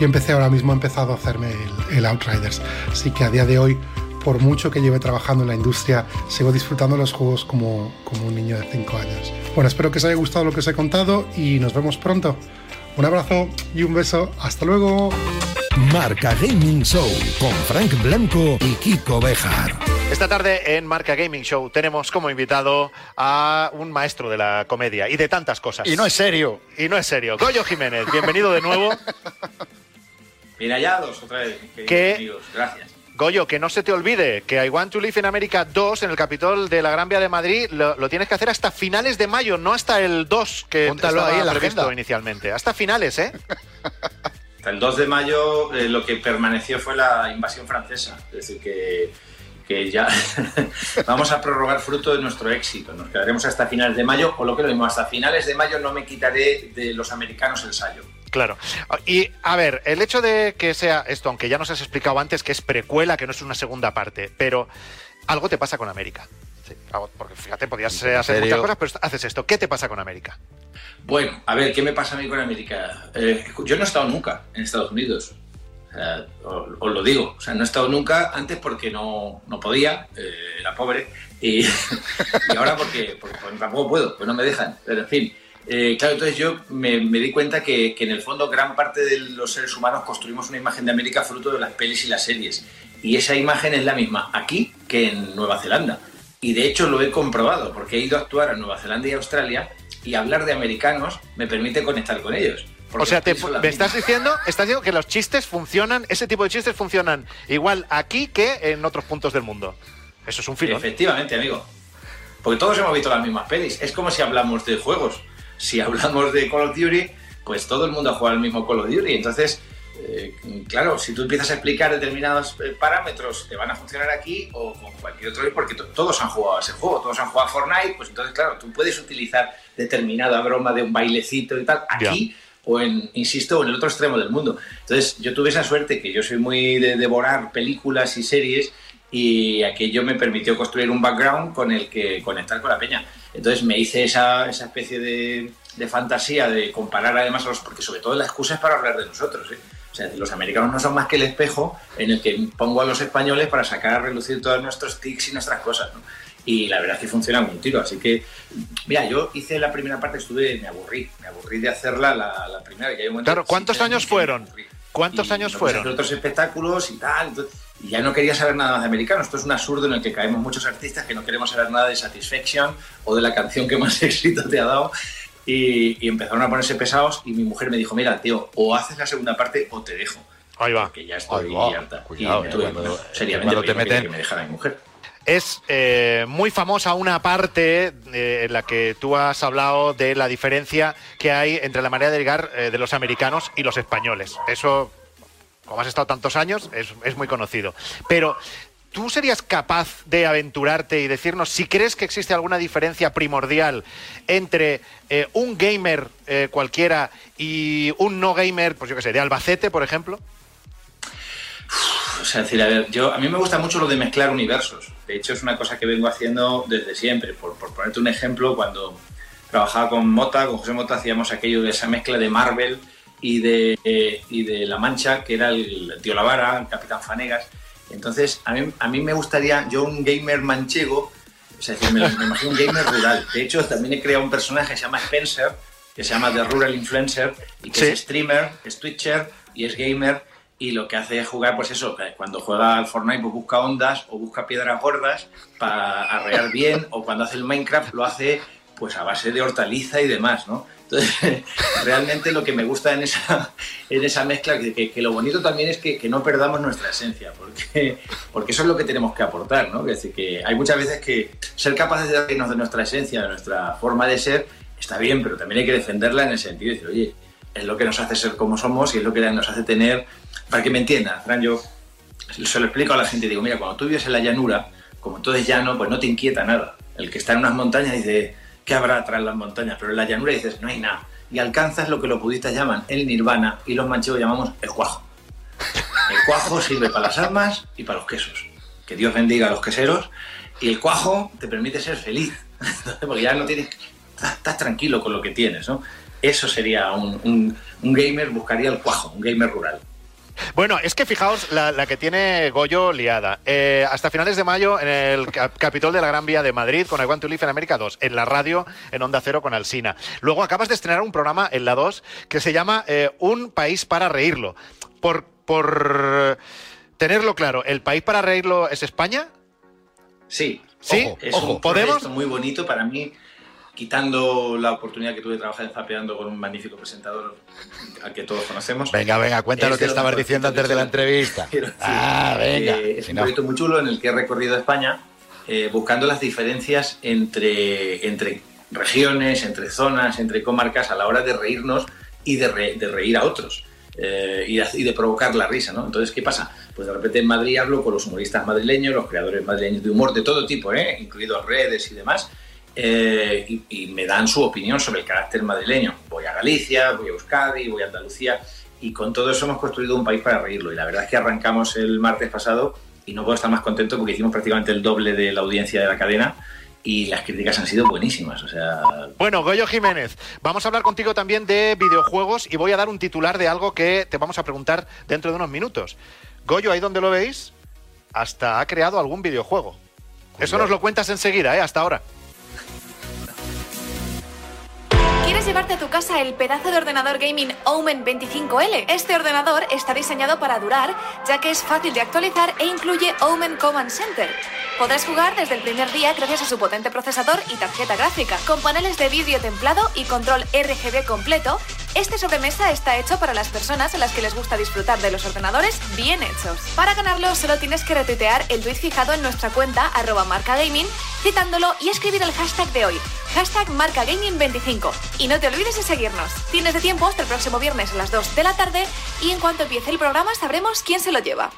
y empecé ahora mismo, he empezado a hacerme el, el Outriders. Así que a día de hoy por mucho que lleve trabajando en la industria, sigo disfrutando los juegos como, como un niño de 5 años. Bueno, espero que os haya gustado lo que os he contado y nos vemos pronto. Un abrazo y un beso. Hasta luego. Marca Gaming Show con Frank Blanco y Kiko Bejar. Esta tarde en Marca Gaming Show tenemos como invitado a un maestro de la comedia y de tantas cosas. Y no es serio. Y no es serio. Goyo Jiménez, bienvenido de nuevo. Mira ya dos otra vez, amigos. Gracias. Goyo, que no se te olvide que I Want to Live in America 2 en el Capitol de la Gran Vía de Madrid lo, lo tienes que hacer hasta finales de mayo, no hasta el 2 que Póntalo estaba ahí en la previsto agenda. inicialmente. Hasta finales, ¿eh? Hasta el 2 de mayo eh, lo que permaneció fue la invasión francesa. Es decir, que, que ya vamos a prorrogar fruto de nuestro éxito. Nos quedaremos hasta finales de mayo, o lo que lo mismo, hasta finales de mayo no me quitaré de los americanos el sallo. Claro. Y a ver, el hecho de que sea esto, aunque ya nos has explicado antes que es precuela, que no es una segunda parte, pero algo te pasa con América. Sí, algo- porque fíjate, podías eh, hacer serio? muchas cosas, pero haces esto. ¿Qué te pasa con América? Bueno, a ver, ¿qué me pasa a mí con América? Eh, yo no he estado nunca en Estados Unidos. O sea, os, os lo digo. O sea, no he estado nunca antes porque no, no podía, eh, era pobre. Y, y ahora porque, porque, porque tampoco puedo, pues no me dejan. Pero en fin. Eh, claro, entonces yo me, me di cuenta que, que en el fondo gran parte de los seres humanos construimos una imagen de América fruto de las pelis y las series. Y esa imagen es la misma aquí que en Nueva Zelanda. Y de hecho lo he comprobado, porque he ido a actuar a Nueva Zelanda y Australia y hablar de americanos me permite conectar con ellos. porque O sea, te- me estás diciendo, estás diciendo que los chistes funcionan, ese tipo de chistes funcionan igual aquí que en otros puntos del mundo. Eso es un filón. Efectivamente, amigo. Porque todos hemos visto las mismas pelis. Es como si hablamos de juegos. Si hablamos de Call of Duty, pues todo el mundo ha jugado el mismo Call of Duty. Entonces, eh, claro, si tú empiezas a explicar determinados eh, parámetros, te van a funcionar aquí o con cualquier otro, porque to- todos han jugado a ese juego, todos han jugado a Fortnite, pues entonces, claro, tú puedes utilizar determinada broma de un bailecito y tal aquí o en, insisto, en el otro extremo del mundo. Entonces, yo tuve esa suerte que yo soy muy de devorar películas y series y aquello me permitió construir un background con el que conectar con la peña. Entonces me hice esa, esa especie de, de fantasía de comparar además a los... Porque sobre todo la excusa es para hablar de nosotros. ¿eh? O sea, los americanos no son más que el espejo en el que pongo a los españoles para sacar a relucir todos nuestros tics y nuestras cosas. ¿no? Y la verdad es que funciona un tiro. Así que, mira, yo hice la primera parte, estuve, me aburrí. Me aburrí de hacerla la, la primera. que hay un momento Claro, ¿cuántos años fueron? ¿Cuántos Y años fueron? otros espectáculos y tal. entonces- y ya no quería saber nada más de americano. Esto es un absurdo en el que caemos muchos artistas que no queremos saber nada de Satisfaction o de la canción que más éxito te ha dado. Y, y empezaron a ponerse pesados y mi mujer me dijo, mira, tío, o haces la segunda parte o te dejo. Ahí va. Que ya estoy Ahí va, harta. cuidado, y me eh, tuve, cuando- seriamente, cuando te meten- que me dejara mi mujer. Es eh, muy famosa una parte eh, en la que tú has hablado de la diferencia que hay entre la manera de ligar eh, de los americanos y los españoles. Eso, como has estado tantos años, es, muy conocido. Pero, ¿tú serías capaz de aventurarte y decirnos si crees que existe alguna diferencia primordial entre eh, un gamer eh, cualquiera y un no gamer, pues yo qué sé, de Albacete, por ejemplo? O sea, decir, a ver, yo, a mí me gusta mucho lo de mezclar universos. De hecho, es una cosa que vengo haciendo desde siempre. Por ponerte un ejemplo, cuando trabajaba con Mota, con José Mota, hacíamos aquello de esa mezcla de Marvel y de, eh, y de La Mancha, que era el Tío Lavara, el Capitán Fanegas. Entonces, a mí, a mí me gustaría, yo un gamer manchego, o sea, es decir, me, me imagino un gamer rural. De hecho, también he creado un personaje que se llama Spencer, que se llama The Rural Influencer, y que Sí. es streamer, es twitcher y es gamer, y lo que hace es jugar, pues eso, cuando juega al Fortnite pues busca ondas o busca piedras gordas para arrear bien, o cuando hace el Minecraft lo hace pues a base de hortaliza y demás, ¿no? Entonces, realmente lo que me gusta en esa, en esa mezcla, que, que- que lo bonito también es que, que no perdamos nuestra esencia, porque, porque eso es lo que tenemos que aportar, ¿no? Es decir, que hay muchas veces que ser capaces de reírnos de nuestra esencia, de nuestra forma de ser, está bien, pero también hay que defenderla en el sentido de decir, oye, es lo que nos hace ser como somos y es lo que nos hace tener, para que me entiendan, Fran, yo se lo explico a la gente, digo, mira, cuando tú vives en la llanura, como todo es llano, pues no te inquieta nada. El que está en unas montañas dice, ¿qué habrá tras las montañas? Pero en la llanura dices, no hay nada. Y alcanzas lo que los budistas llaman el nirvana y los manchegos llamamos el cuajo. El cuajo sirve para las almas y para los quesos. Que Dios bendiga a los queseros. Y el cuajo te permite ser feliz. Porque ya no tienes. Estás tranquilo con lo que tienes, ¿no? Eso sería un, un- un gamer, buscaría el cuajo, un gamer rural. Bueno, es que fijaos la, la que tiene Goyo liada. Eh, hasta finales de mayo en el cap- Capitol de la Gran Vía de Madrid con I Want to Live en América 2, en la radio, en Onda Cero con Alsina. Luego acabas de estrenar un programa en la 2 que se llama eh, Un país para reírlo. ¿Por por tenerlo claro, ¿el país para reírlo es España? Sí. ¿Sí? Ojo, es Ojo, un ¿podemos? proyecto muy bonito para mí, quitando la oportunidad que tuve de trabajar en Zapeando con un magnífico presentador al que todos conocemos. Venga, venga, cuenta lo que estabas diciendo antes de la entrevista. Ah, venga. eh, es Si un no. proyecto muy chulo en el que he recorrido España eh, buscando las diferencias entre, entre regiones, entre zonas, entre comarcas a la hora de reírnos y de, re- de reír a otros. eh, y, de, y de provocar la risa, ¿no? Entonces, ¿qué pasa? Pues de repente en Madrid hablo con los humoristas madrileños, los creadores madrileños de humor de todo tipo, ¿eh? incluidos redes y demás, eh, y, y me dan su opinión sobre el carácter madrileño. Voy a Galicia, voy a Euskadi, voy a Andalucía, y con todo eso hemos construido un país para reírlo. Y la verdad es que arrancamos el martes pasado y no puedo estar más contento porque hicimos prácticamente el doble de la audiencia de la cadena y las críticas han sido buenísimas. O sea, Bueno, Goyo Jiménez, vamos a hablar contigo también de videojuegos y voy a dar un titular de algo que te vamos a preguntar dentro de unos minutos. Goyo, ahí donde lo veis, hasta ha creado algún videojuego. Eso nos lo cuentas enseguida, ¿eh? Hasta ahora. ¿Quieres llevarte a tu casa el pedazo de ordenador gaming Omen 25L? Este ordenador está diseñado para durar, ya que es fácil de actualizar e incluye Omen Command Center. Podrás jugar desde el primer día gracias a su potente procesador y tarjeta gráfica. Con paneles de vídeo templado y control RGB completo, este sobremesa está hecho para las personas a las que les gusta disfrutar de los ordenadores bien hechos. Para ganarlo solo tienes que retuitear el tweet fijado en nuestra cuenta arroba marcagaming, citándolo y escribir el hashtag de hoy, hashtag marcagaming25. Y no te olvides de seguirnos. Tienes de tiempo hasta el próximo viernes a las 2 de la tarde y en cuanto empiece el programa sabremos quién se lo lleva.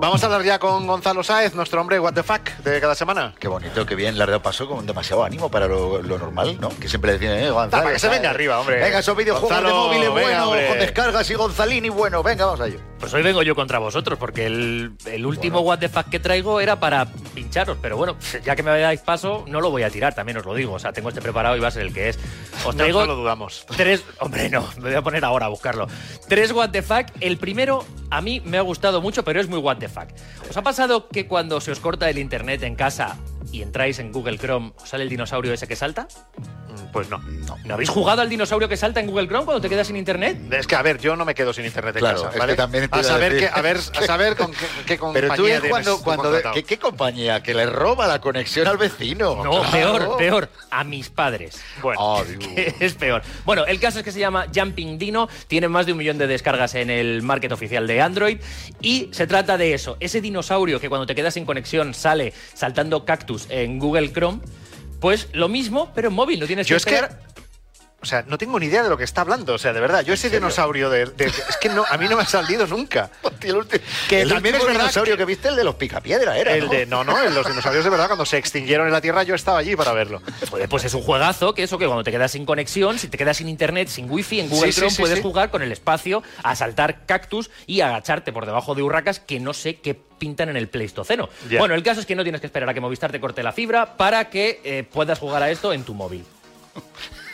Vamos a hablar ya con Gonzalo Sáez, nuestro hombre What the Fuck de cada semana. Qué bonito, qué bien. La verdad pasó con demasiado ánimo para lo, lo normal, ¿no? Que siempre decían, eh, Gonzalo. para que se venga arriba, hombre. Venga, esos videojuegos Gonzalo, de móviles buenos, con descargas y Gonzalini bueno. Venga, vamos a ello. Pues hoy vengo yo contra vosotros, porque el, el último What the Fuck que traigo era para pincharos, pero bueno, ya que me dais paso, no lo voy a tirar, también os lo digo. O sea, tengo este preparado y va a ser el que es. Os No, traigo no lo dudamos. tres. Hombre, no, me voy a poner ahora a buscarlo. Tres What the Fuck. El primero a mí me ha gustado mucho, pero es muy What the ¿Os ha pasado que cuando se os corta el internet en casa y entráis en Google Chrome, os sale el dinosaurio ese que salta? Pues no. ¿No habéis jugado al dinosaurio que salta en Google Chrome cuando te quedas sin internet? Es que, a ver, yo no me quedo sin internet en Claro, casa, que también a saber, decir. qué- a ver, a saber con qué, qué compañía Pero tú ves tienes cuando. ¿qué, qué compañía? Que le roba la conexión al vecino. No, Claro. peor, peor. A mis padres. Bueno, Ah, que es peor. Bueno, el caso es que se llama Jumping Dino, tiene más de un millón de descargas en el market oficial de Android y se trata de eso, ese dinosaurio que cuando te quedas sin conexión sale saltando cactus en Google Chrome, pues lo mismo, pero en móvil, no tienes yo que es que, o sea, no tengo ni idea de lo que está hablando, o sea, de verdad, yo ese dinosaurio de, de- es que no, a mí no me ha salido nunca. Hostia, el último, Que el también último es verdad dinosaurio que- que... viste, el de los picapiedra era, El ¿no? de, no, no, el- los dinosaurios de verdad cuando se extinguieron en la Tierra yo estaba allí para verlo. Joder, pues es un juegazo que eso que cuando te quedas sin conexión, si te quedas sin internet, sin wifi, en Google Sí, Chrome sí, puedes sí. jugar con el espacio a saltar cactus y agacharte por debajo de urracas que no sé qué pintan en el Pleistoceno. Bueno, el caso es que no tienes que esperar a que Movistar te corte la fibra para que eh, puedas jugar a esto en tu móvil.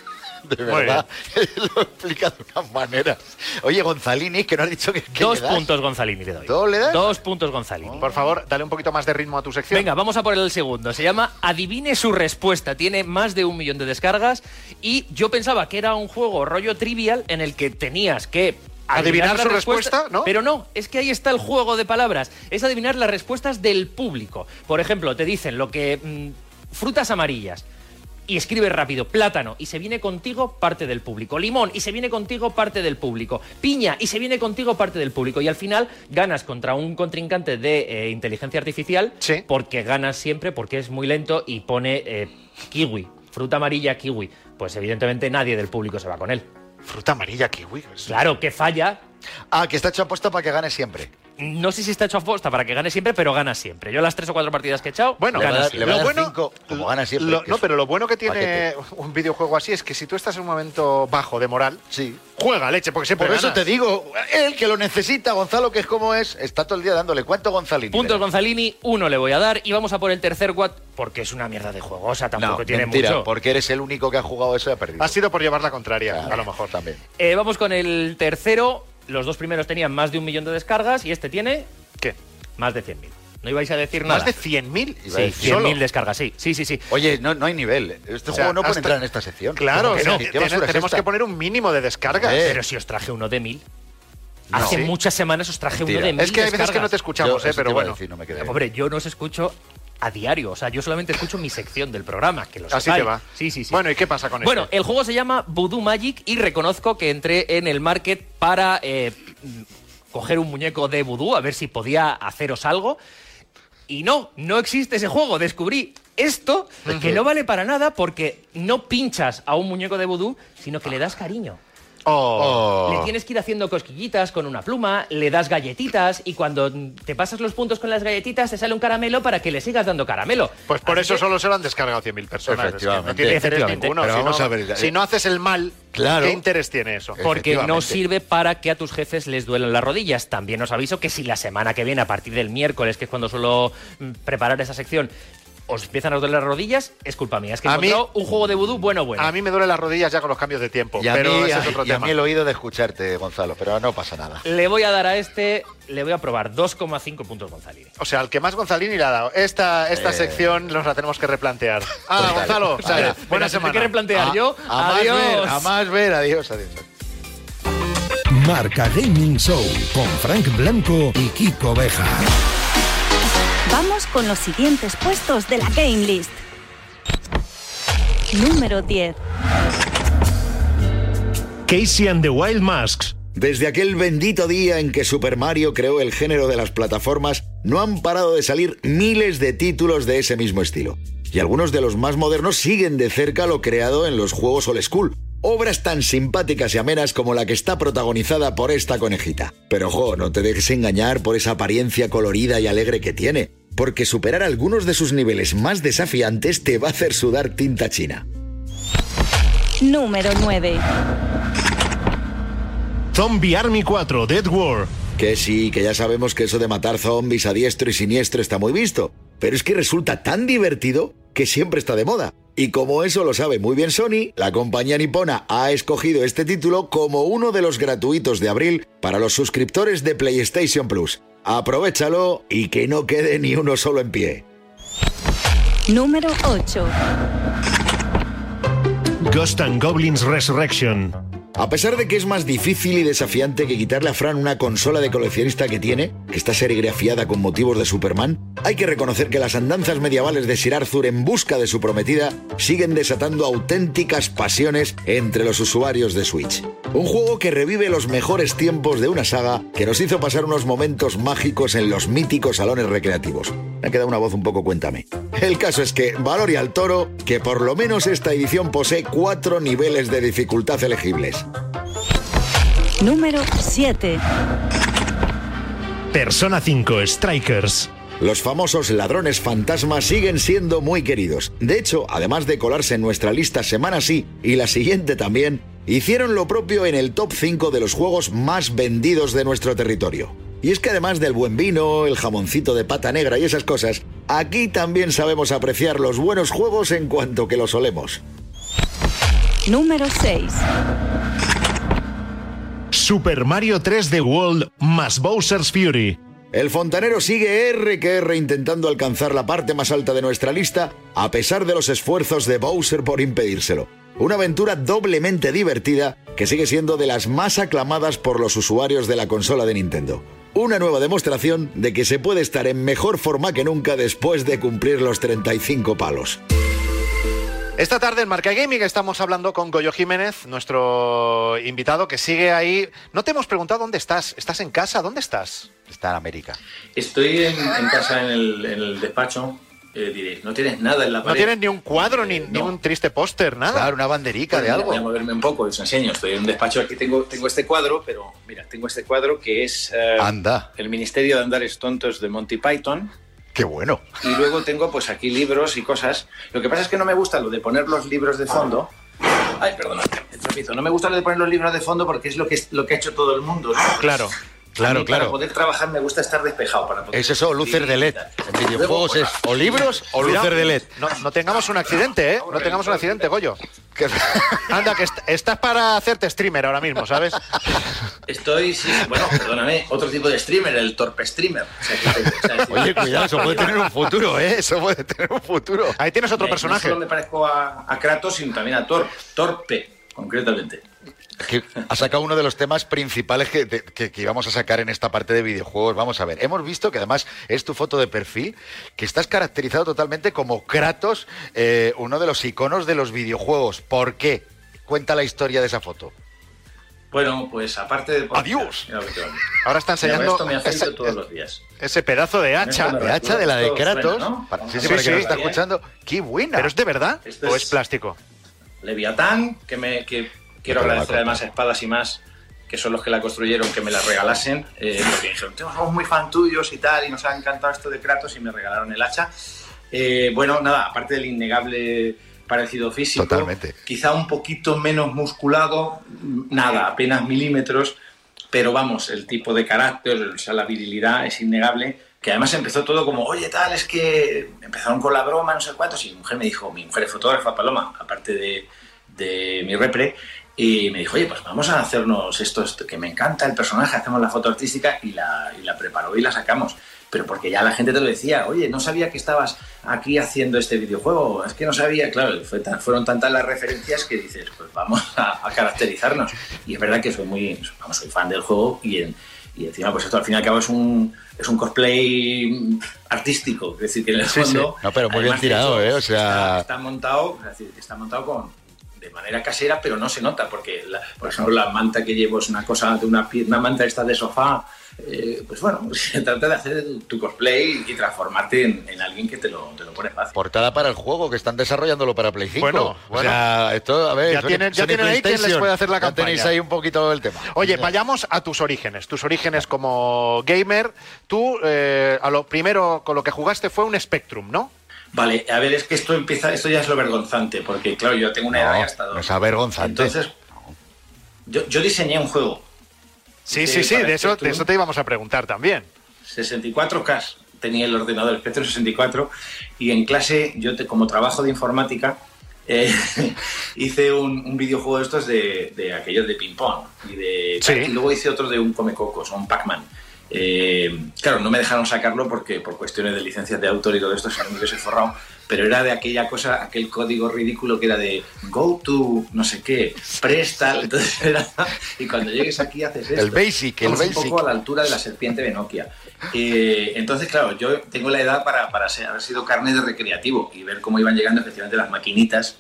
De verdad, lo explica de unas maneras. Oye, Gonzalini, que no has dicho que, que Dos le das. puntos Gonzalini le doy. ¿Dos le das? Dos puntos Gonzalini. Por favor, dale un poquito más de ritmo a tu sección. Venga, vamos a por el segundo. Se llama Adivine su respuesta. Tiene más de un millón de descargas y yo pensaba que era un juego rollo trivial en el que tenías que Adivinar su respuesta, ¿no? Pero no, es que ahí está el juego de palabras. Es adivinar las respuestas del público. Por ejemplo, te dicen lo que mm, frutas amarillas y escribe rápido, plátano, y se viene contigo parte del público. Limón, y se viene contigo parte del público. Piña, y se viene contigo parte del público. Y al final ganas contra un contrincante de eh, inteligencia artificial, Sí. porque ganas siempre, porque es muy lento y pone eh, kiwi, fruta amarilla, kiwi. Pues evidentemente nadie del público se va con él. Fruta amarilla kiwi. Claro que falla. Ah, que está hecho apuesta para que gane siempre. No sé si está hecho a posta para que gane siempre, pero gana siempre. Yo las tres o cuatro partidas que he echado, Bueno, Le gana dar- siempre. le lo bueno, cinco, como gana siempre, lo- no, pero lo bueno que tiene paquete. un videojuego así es que si tú estás en un momento bajo de moral, Sí. juega leche, porque siempre Por eso te digo, el que lo necesita, Gonzalo, que es como es, está todo el día dándole. ¿Cuánto Gonzalini? Puntos? Gonzalini, uno le voy a dar y vamos a por el tercer Watt porque es una mierda de juego, o sea, tampoco No, tiene mentira, mucho. porque eres el único que ha jugado eso y ha perdido. Ha sido por llevar la contraria, Claro, a lo mejor. también. Eh, vamos con el tercero. Los dos primeros tenían más de un millón de descargas y este tiene ¿Qué? más de 100.000. No ibais a decir nada. Más de 100.000. Iba a Sí, decir- 100.000 descargas, sí. Sí, sí, sí. Oye, no, no hay nivel. Este O sea, juego no puede entrar en esta sección. Claro, ¿Cómo que o sea, no? que ¿Qué tiene- basura es tenemos esta? que poner un mínimo de descargas. Eh, Pero si os traje uno de 1000. No. Hace Sí. muchas semanas os traje Mentira. uno de 1000 es que hay veces que no te escuchamos, Yo eh, pero bueno. decir, no me quedé. Hombre, yo no os escucho a diario. O sea, yo solamente escucho mi sección del programa, que lo Así te va. Sí, sí, sí. Bueno, ¿y qué pasa con Bueno, este? el juego se llama Voodoo Magic y reconozco que entré en el market para eh, coger un muñeco de voodoo a ver si podía haceros algo. Y no, no existe ese juego. Descubrí esto que no vale para nada porque no pinchas a un muñeco de voodoo, sino que le das cariño. Oh. Le tienes que ir haciendo cosquillitas con una pluma, le das galletitas y cuando te pasas los puntos con las galletitas te sale un caramelo para que le sigas dando caramelo. Pues por Así eso que- solo se lo han descargado 100.000 personas. Es que Efectivamente. no tiene Efectivamente. ninguno. Pero si, vamos no, a ver, eh, si no haces el mal, Claro. ¿qué interés tiene eso? Porque no sirve para que a tus jefes les duelen las rodillas. También os aviso que si la semana que viene, a partir del miércoles, que es cuando suelo mm, preparar esa sección, os empiezan a doler las rodillas, es culpa mía. Es que A mí- un juego de vudú bueno, bueno. A mí me duelen las rodillas ya con los cambios de tiempo, Y a, pero mí, ese es otro y a tema. mí el oído de escucharte, Gonzalo, pero no pasa nada. Le voy a dar a este, le voy a probar 2,5 puntos Gonzalini. O sea, al que más Gonzalini le ha dado. Esta, esta Eh. sección nos la tenemos que replantear. Ah, Total. Gonzalo, Vale. Venga, buena semana. que replantear yo. A más Adiós. ver, a más ver, adiós, adiós. Marca Gaming Show con Frank Blanco y Kiko Beja. Vamos con los siguientes puestos de la Game List. Número 10. Casey and the Wild Masks. Desde aquel bendito día en que Super Mario creó el género de las plataformas, no han parado de salir miles de títulos de ese mismo estilo. Y algunos de los más modernos siguen de cerca lo creado en los juegos old school. Obras tan simpáticas y amenas como la que está protagonizada por esta conejita. Pero ojo, no te dejes engañar por esa apariencia colorida y alegre que tiene, porque superar algunos de sus niveles más desafiantes te va a hacer sudar tinta china. Número 9. Zombie Army 4, Dead War. Que sí, que ya sabemos que eso de matar zombies a diestro y siniestro está muy visto, pero es que resulta tan divertido que siempre está de moda. Y como eso lo sabe muy bien Sony, la compañía nipona ha escogido este título como uno de los gratuitos de abril para los suscriptores de PlayStation Plus. Aprovechalo y que no quede ni uno solo en pie. Número 8. Ghost and Goblins Resurrection. A pesar de que es más difícil y desafiante que quitarle a Fran una consola de coleccionista que tiene, que está serigrafiada con motivos de Superman, hay que reconocer que las andanzas medievales de Sir Arthur en busca de su prometida siguen desatando auténticas pasiones entre los usuarios de Switch. Un juego que revive los mejores tiempos de una saga que nos hizo pasar unos momentos mágicos en los míticos salones recreativos. Me ha quedado una voz un poco cuéntame. El caso es que Valoria al Toro, que por lo menos esta edición posee cuatro niveles de dificultad elegibles. Número 7. Persona 5, Strikers. Los famosos ladrones fantasmas siguen siendo muy queridos. De hecho, además de colarse en nuestra lista semana sí y la siguiente también, hicieron lo propio en el top 5 de los juegos más vendidos de nuestro territorio. Y es que además del buen vino, el jamoncito de pata negra y esas cosas, aquí también sabemos apreciar los buenos juegos en cuanto que los olemos. Número 6. Super Mario 3 The World más Bowser's Fury. El fontanero sigue R que R intentando alcanzar la parte más alta de nuestra lista, a pesar de los esfuerzos de Bowser por impedírselo. Una aventura doblemente divertida que sigue siendo de las más aclamadas por los usuarios de la consola de Nintendo. Una nueva demostración de que se puede estar en mejor forma que nunca después de cumplir los 35 palos. Esta tarde en Marca Gaming estamos hablando con Goyo Jiménez, nuestro invitado que sigue ahí. No te hemos preguntado dónde estás. ¿Estás en casa? ¿Dónde estás? Está en América. Estoy en, en casa en el, en el despacho. Eh, diréis, no tienes nada en la No pared. tienes ni un cuadro, ni, ni no. un triste póster, nada. Claro, una banderica de algo. Voy a moverme un poco, os enseño. Estoy en un despacho, aquí tengo, tengo este cuadro, pero mira, tengo este cuadro que es eh, Anda, el Ministerio de Andares Tontos de Monty Python. Qué bueno. Y luego tengo pues aquí libros y cosas. Lo que pasa es que no me gusta lo de poner los libros de fondo. Ay, tropizo. No me gusta lo de poner los libros de fondo porque es lo que, lo que ha hecho todo el mundo. ¿no? Claro. Claro, mí, claro. Para poder trabajar me gusta estar despejado. Para poder Es eso, luces de LED. En videojuegos Luego, es o libros o luces de LED. No, no tengamos un accidente, ¿eh? No tengamos un accidente, Goyo. Anda, que est- estás para hacerte streamer ahora mismo, ¿sabes? Estoy, sí, bueno, perdóname, otro tipo de streamer, el torpe streamer. O sea, que- o sea, es decir, Oye, cuidado, eso puede tener un futuro, ¿eh? Eso puede tener un futuro. Ahí tienes otro personaje. No solo me parezco a, a Kratos, sino también a Thor, Torpe, concretamente. Que ha sacado uno de los temas principales que, de- que- que íbamos a sacar en esta parte de videojuegos. Vamos a ver, hemos visto que además es tu foto de perfil, que estás caracterizado totalmente como Kratos, eh, uno de los iconos de los videojuegos. ¿Por qué? Cuenta la historia de esa foto. Bueno, pues aparte de... Adiós. Mira. Ahora está enseñando esto me ese, todos los días. ese pedazo de hacha. De hacha de la de suena, Kratos. ¿no? Para, sí, sí, Sí, para sí. que nos está escuchando. ¡Qué buena! ¿Pero es de verdad Esto o es- es plástico? Leviatán, que me que quiero agradecer además a Espadas y más, que son los que la construyeron, que me la regalasen, eh, porque dijeron, "Tío, somos muy fan tuyos y tal, y nos ha encantado esto de Kratos y me regalaron el hacha. Eh, bueno, nada, aparte del innegable parecido físico, Totalmente. quizá un poquito menos musculado, nada, apenas milímetros, pero vamos, el tipo de carácter, o sea, la virilidad es innegable, que además empezó todo como, oye, tal, es que empezaron con la broma, no sé cuántos, y mi mujer me dijo, mi mujer es fotógrafa, Paloma, aparte de, de mi repre, y me dijo, oye, pues vamos a hacernos esto, esto, que me encanta el personaje, hacemos la foto artística y la, y la preparó y la sacamos. Pero porque ya la gente te lo decía, oye, no sabía que estabas aquí haciendo este videojuego, es que no sabía, claro, fue tan- fueron tantas las referencias que dices, pues vamos a, a caracterizarnos. Y es verdad que soy muy, vamos, soy fan del juego y, en- y encima, pues esto al fin y al cabo es un, es un cosplay artístico, es decir, que en el Sí, sí. fondo... No, pero muy bien tirado, hecho, ¿eh? O sea- Está, está montado, es decir, está montado con manera casera, pero no se nota, porque, la- por ejemplo, la manta que llevo es una cosa de una, una manta esta de sofá, eh, pues bueno, se trata de hacer tu cosplay y transformarte en, en alguien que te lo, te lo pone fácil. Portada para el juego, que están desarrollándolo para Play 5. Bueno, o bueno. sea, esto, a ver, Ya Sony- tienen- ya tienen ahí quien les puede hacer la ya campaña. tenéis ahí un poquito el tema. Oye, vayamos a tus orígenes. Tus orígenes como gamer. Tú, eh, a lo primero con lo que jugaste fue un Spectrum, ¿no? Vale, a ver, es que esto empieza, esto ya es lo vergonzante, porque claro, yo tengo una edad No, ya hasta no es avergonzante. Entonces, yo, yo diseñé un juego, Sí, Sí, sí, De eso, Spectrum. de eso te íbamos a preguntar también. 64K tenía el ordenador Spectrum 64 y en clase yo te- como trabajo de informática eh, hice un, un videojuego de estos de, de aquellos de ping pong y de Sí. y luego hice otro de un comecocos o un Pac-Man Eh, claro no me dejaron sacarlo porque por cuestiones de licencias de autor y todo esto si no me hubiese forrado pero era de aquella cosa aquel código ridículo que era de go to no sé qué presta entonces era y cuando llegues aquí haces esto El basic, el Vamos un basic. poco a la altura de la serpiente de Nokia. Eh, entonces, claro, yo tengo la edad para, para ser- haber sido carne de recreativo y ver cómo iban llegando efectivamente las maquinitas,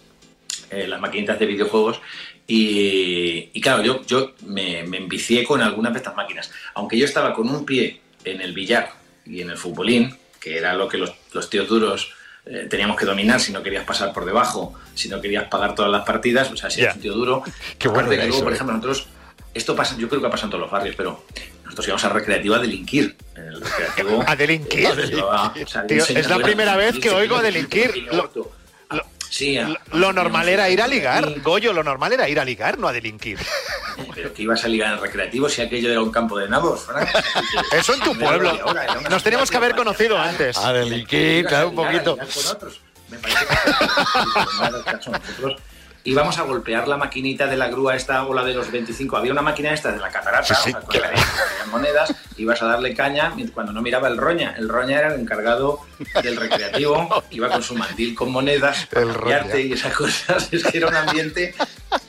eh, las maquinitas de videojuegos. Y, y claro, yo, yo me, me envicié con algunas de estas máquinas. Aunque yo estaba con un pie en el billar y en el futbolín, que era lo que los, los tíos duros eh, teníamos que dominar si no querías pasar por debajo, si no querías pagar todas las partidas, o sea, si Ya. eres un tío duro. Qué bueno que luego, por eh. ejemplo, nosotros, esto pasa, yo creo que pasa en todos los barrios, pero nosotros íbamos al recreativo a delinquir. En el recreativo, ¿A delinquir? eh, llevaba- o sea, Tío, enseñando es la a primera vez que oigo a delinquir. Lo-. Sí, a- Lo normal era ir a ligar. Goyo, lo normal era ir a ligar, no a delinquir. Pero que ibas a ligar en el recreativo si aquello era un campo de nabos, Frank. Eso en tu pueblo. Nos teníamos que haber conocido antes. A delinquir, claro, un poquito. Con otros. Me parece que íbamos a golpear la maquinita de la grúa esta o la de los 25. Había una máquina esta de la catarata, Sí, sí, o sea, con la que caían monedas, ibas a darle caña cuando no miraba el roña. El roña era el encargado del recreativo, iba con su mandil con monedas, El roña. y esas cosas. Es que era un ambiente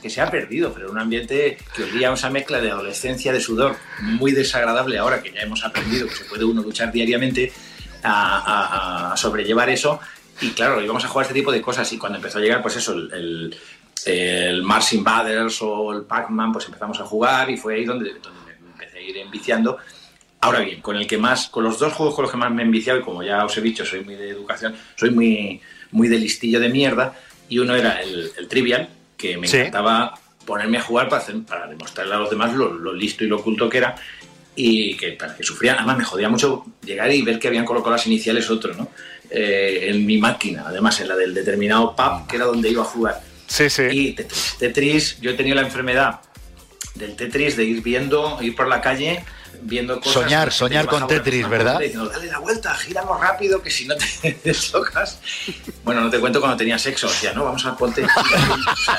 que se ha perdido, pero era un ambiente que olía a esa mezcla de adolescencia, de sudor, muy desagradable ahora que ya hemos aprendido que se puede uno luchar diariamente a, a- a sobrellevar eso. Y claro, íbamos a jugar este tipo de cosas y cuando empezó a llegar, pues eso, el, el, el Mars Invaders o el Pac-Man, pues empezamos a jugar y fue ahí donde, donde me empecé a ir enviciando. Ahora bien, con el que más, con los dos juegos con los que más me he enviciado, y como ya os he dicho, soy muy de educación, soy muy, muy de listillo de mierda, y uno era el, el Trivial, que me Sí. encantaba ponerme a jugar para, hacer- para demostrarle a los demás lo, lo listo y lo oculto que era, y que para que sufría, además me jodía mucho llegar y ver que habían colocado las iniciales otro, ¿no? Eh, en mi máquina, además en la del determinado pub, que era donde iba a jugar. Sí, sí. Y Tetris, Tetris, yo he tenido la enfermedad del Tetris de ir viendo, ir por la calle, viendo cosas. Soñar, soñar con Tetris, ¿verdad? Diciendo, dale la vuelta, gíralo rápido, que si no te deslocas. Bueno, no te cuento cuando tenía sexo. Decía, no, vamos a ponte. O sea,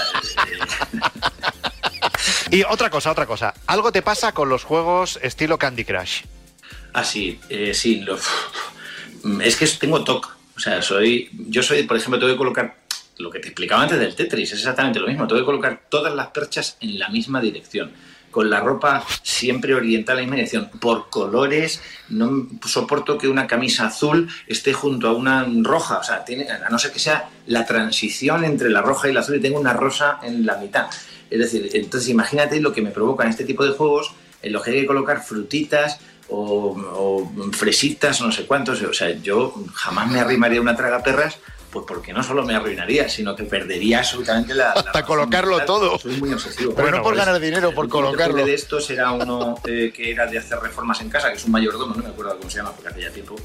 Y otra cosa, otra cosa. Algo te pasa con los juegos estilo Candy Crush. Ah, sí, eh, sí. lo- es que tengo TOC. O sea, soy. Yo soy, por ejemplo, tengo que colocar. Lo que te explicaba antes del Tetris, es exactamente lo mismo. Tengo que colocar todas las perchas en la misma dirección. Con la ropa siempre orientada en la misma dirección. Por colores, no soporto que una camisa azul esté junto a una roja. O sea, tiene, a no ser que sea la transición entre la roja y la azul y tengo una rosa en la mitad. Es decir, entonces imagínate lo que me provocan este tipo de juegos en los que hay que colocar frutitas o, fresitas no sé cuántos. O sea, yo jamás me arrimaría una traga perras, pues porque no solo me arruinaría, sino que perdería absolutamente la. Hasta colocarlo todo. Soy muy obsesivo. Pero no por pues, ganar dinero, por colocarlo. de estos era uno eh, que era de hacer reformas en casa, que es un mayordomo, no me acuerdo cómo se llama porque hace ya tiempo.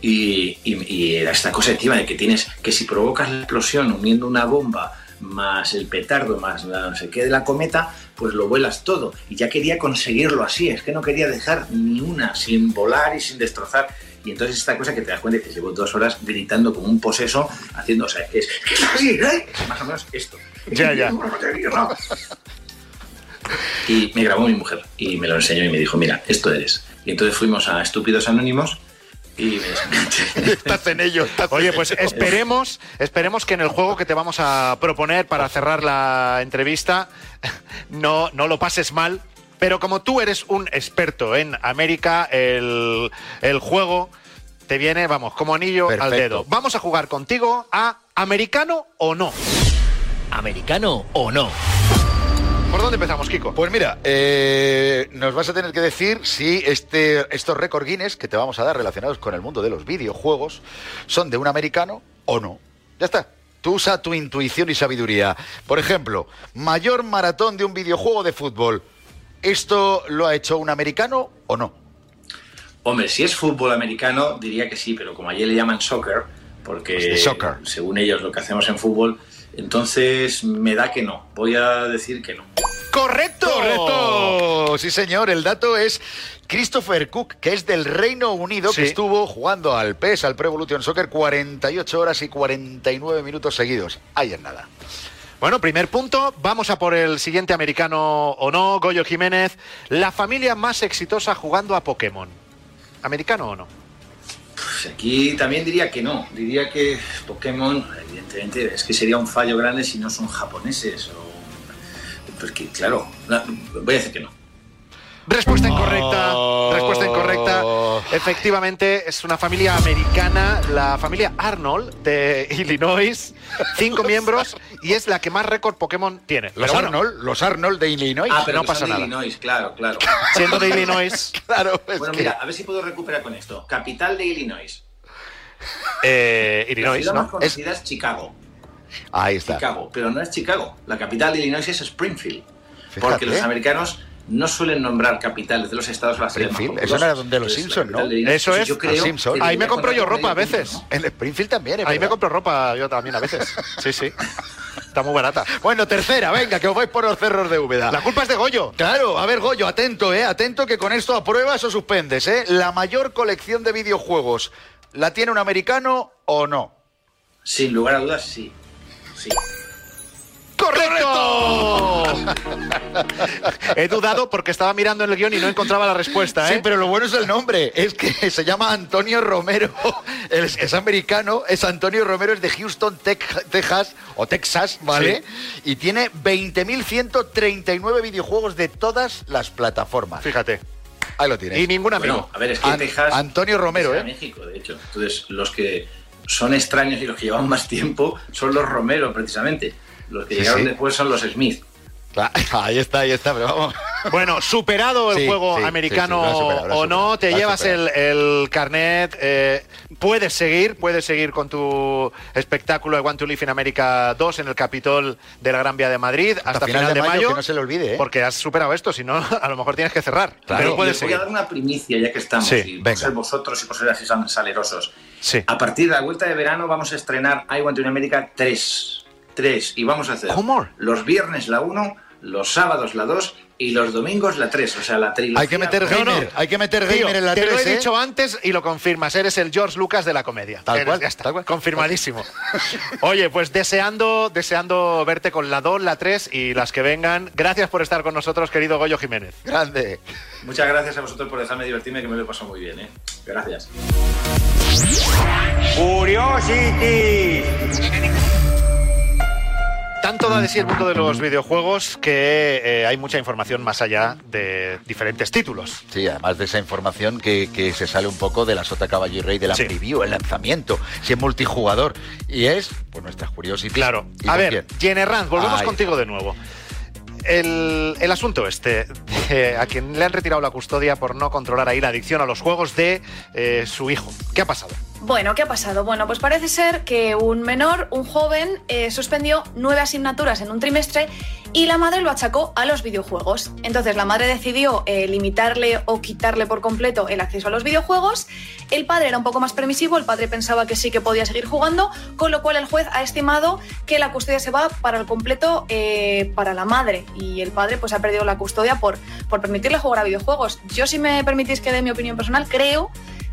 Y, y- y era esta cosa encima de que tienes que si provocas la explosión uniendo una bomba más el petardo, más la no sé qué de la cometa, pues lo vuelas todo. Y ya quería conseguirlo así, es que no quería dejar ni una sin volar y sin destrozar. Y entonces esta cosa que te das cuenta que llevo dos horas gritando como un poseso, haciendo, o sea, que es, que es así, ¿eh? Más o menos esto. Ya, ya. Y me grabó mi mujer y me lo enseñó y me dijo, mira, esto eres. Y entonces fuimos a Estúpidos Anónimos y me. Estás en ello. estás Oye, pues esperemos, esperemos que en el juego que te vamos a proponer para cerrar la entrevista no, no lo pases mal. Pero como tú eres un experto en América, el, el juego te viene, vamos, como anillo al dedo. Vamos a jugar contigo a americano o no. ¿Americano o no? ¿Por dónde empezamos, Kiko? Pues mira, eh, nos vas a tener que decir si este, estos récord Guinness que te vamos a dar relacionados con el mundo de los videojuegos son de un americano o no. Ya está. Tú usa tu intuición y sabiduría. Por ejemplo, mayor maratón de un videojuego de fútbol. ¿Esto lo ha hecho un americano o no? Hombre, si es fútbol americano, diría que sí, pero como allí le llaman soccer, porque Pues de soccer. según ellos lo que hacemos en fútbol, entonces me da que no. Voy a decir que no. ¡Correcto! ¡Correcto! Sí, señor. El dato es Christopher Cook, que es del Reino Unido, que estuvo jugando al PES, al Pro Evolution Soccer, 48 horas y 49 minutos seguidos. Ahí es nada. Bueno, primer punto. Vamos a por el siguiente americano o no, Goyo Jiménez. La familia más exitosa jugando a Pokémon. ¿Americano o no? Pues aquí también diría que no. Diría que Pokémon, evidentemente, es que sería un fallo grande si no son japoneses o... Porque, claro, voy a decir que no. Respuesta incorrecta. Oh. Respuesta incorrecta. Efectivamente, es una familia americana, la familia Arnold de Illinois. Cinco miembros y es la que más récord Pokémon tiene. Los Pero bueno, Arnold, los Arnold de Illinois. Ah, pero no pasa de nada. Illinois, claro, claro. siendo de Illinois, Claro, es Bueno, que- mira, a ver si puedo recuperar con esto. Capital de Illinois. eh, La Illinois, ciudad más ¿no? conocida es Chicago. Ahí está. Chicago, pero no es Chicago. La capital de Illinois es Springfield. Fíjate. Porque los americanos no suelen nombrar capitales de los estados a las Springfield, eso era donde los Entonces, Simpson, la capital ¿no? Eso es, yo creo los Simpson. que Ahí me compro yo ropa a veces. punto, En Springfield también, ¿eh? Ahí me compro ropa yo también a veces. Sí, sí. Está muy barata. Bueno, tercera, venga, que os vais por los cerros de Úbeda. La culpa es de Goyo. Claro, a ver, Goyo, atento, ¿eh? Atento que con esto apruebas o suspendes, ¿eh? La mayor colección de videojuegos, ¿la tiene un americano o no? ¿no? Sin lugar a dudas, sí. Sí. ¡Correcto! He dudado porque estaba mirando en el guion y no encontraba la respuesta, ¿eh? Sí, pero lo bueno es el nombre. Es que se llama Antonio Romero. Es, es americano, es Antonio Romero, es de Houston, Texas, o Texas, ¿vale? Y tiene 20.139 videojuegos de todas las plataformas. Fíjate. Ahí lo tienes. Y ningún amigo. Bueno, a ver, es que An- Texas. Antonio Romero, es ¿eh? México, de hecho. Entonces, los que son extraños y los que llevan más tiempo son los Romero, precisamente. Los que Sí, llegaron sí. después son los Smith. Ahí está, ahí está, pero vamos. Bueno, superado el Sí, juego sí, americano sí, superado, o no, te llevas el, carnet. eh, puedes seguir, puedes seguir con tu espectáculo de Want to Live in America 2 en el Capitol de la Gran Vía de Madrid hasta, final de mayo, mayo. que no se le olvide, ¿eh? Porque has superado esto, si no, a lo mejor tienes que cerrar. Claro. Pero puedes Les voy seguir. a dar una primicia ya que estamos. Sí, y por venga. ser vosotros y por ser así tan salerosos. Sí. A partir de la vuelta de verano vamos a estrenar I Want to in America 3. 3. Y vamos a hacer ¿Cómo? los viernes la 1, los sábados la 2 y los domingos la 3, o sea, la trilogía. Hay que meter gamer, hay que meter Tío, gamer en la te 3, lo he ¿eh? dicho antes y lo confirmas. Eres el George Lucas de la comedia. Tal Eres- cual, ya está, confirmadísimo. Oye, pues deseando, deseando verte con la 2, la 3 y las que vengan. Gracias por estar con nosotros, querido Goyo Jiménez. Grande. Muchas gracias a vosotros por dejarme divertirme, que me lo he pasado muy bien, ¿eh? Gracias. Curiosity. Tanto da de sí el mundo de los videojuegos que eh, hay mucha información más allá de diferentes títulos. Sí, además de esa información que, que se sale un poco de la sota caballo y rey de la Sí. preview, el lanzamiento, si es multijugador. Y es, pues nuestras curiosities. Claro. ¿Y A ver? Jenny Ranz, volvemos Ay. contigo de nuevo. El, el asunto este, de a quien le han retirado la custodia por no controlar ahí la adicción a los juegos de eh, su hijo. ¿Qué ha pasado? Bueno, ¿qué ha pasado? Bueno, pues parece ser que un menor, un joven, eh, suspendió nueve asignaturas en un trimestre y la madre lo achacó a los videojuegos. Entonces la madre decidió eh, limitarle o quitarle por completo el acceso a los videojuegos. El padre era un poco más permisivo, el padre pensaba que sí que podía seguir jugando, con lo cual el juez ha estimado que la custodia se va para el completo eh, para la madre y el padre pues ha perdido la custodia por, por permitirle jugar a videojuegos. Yo si me permitís que dé mi opinión personal, creo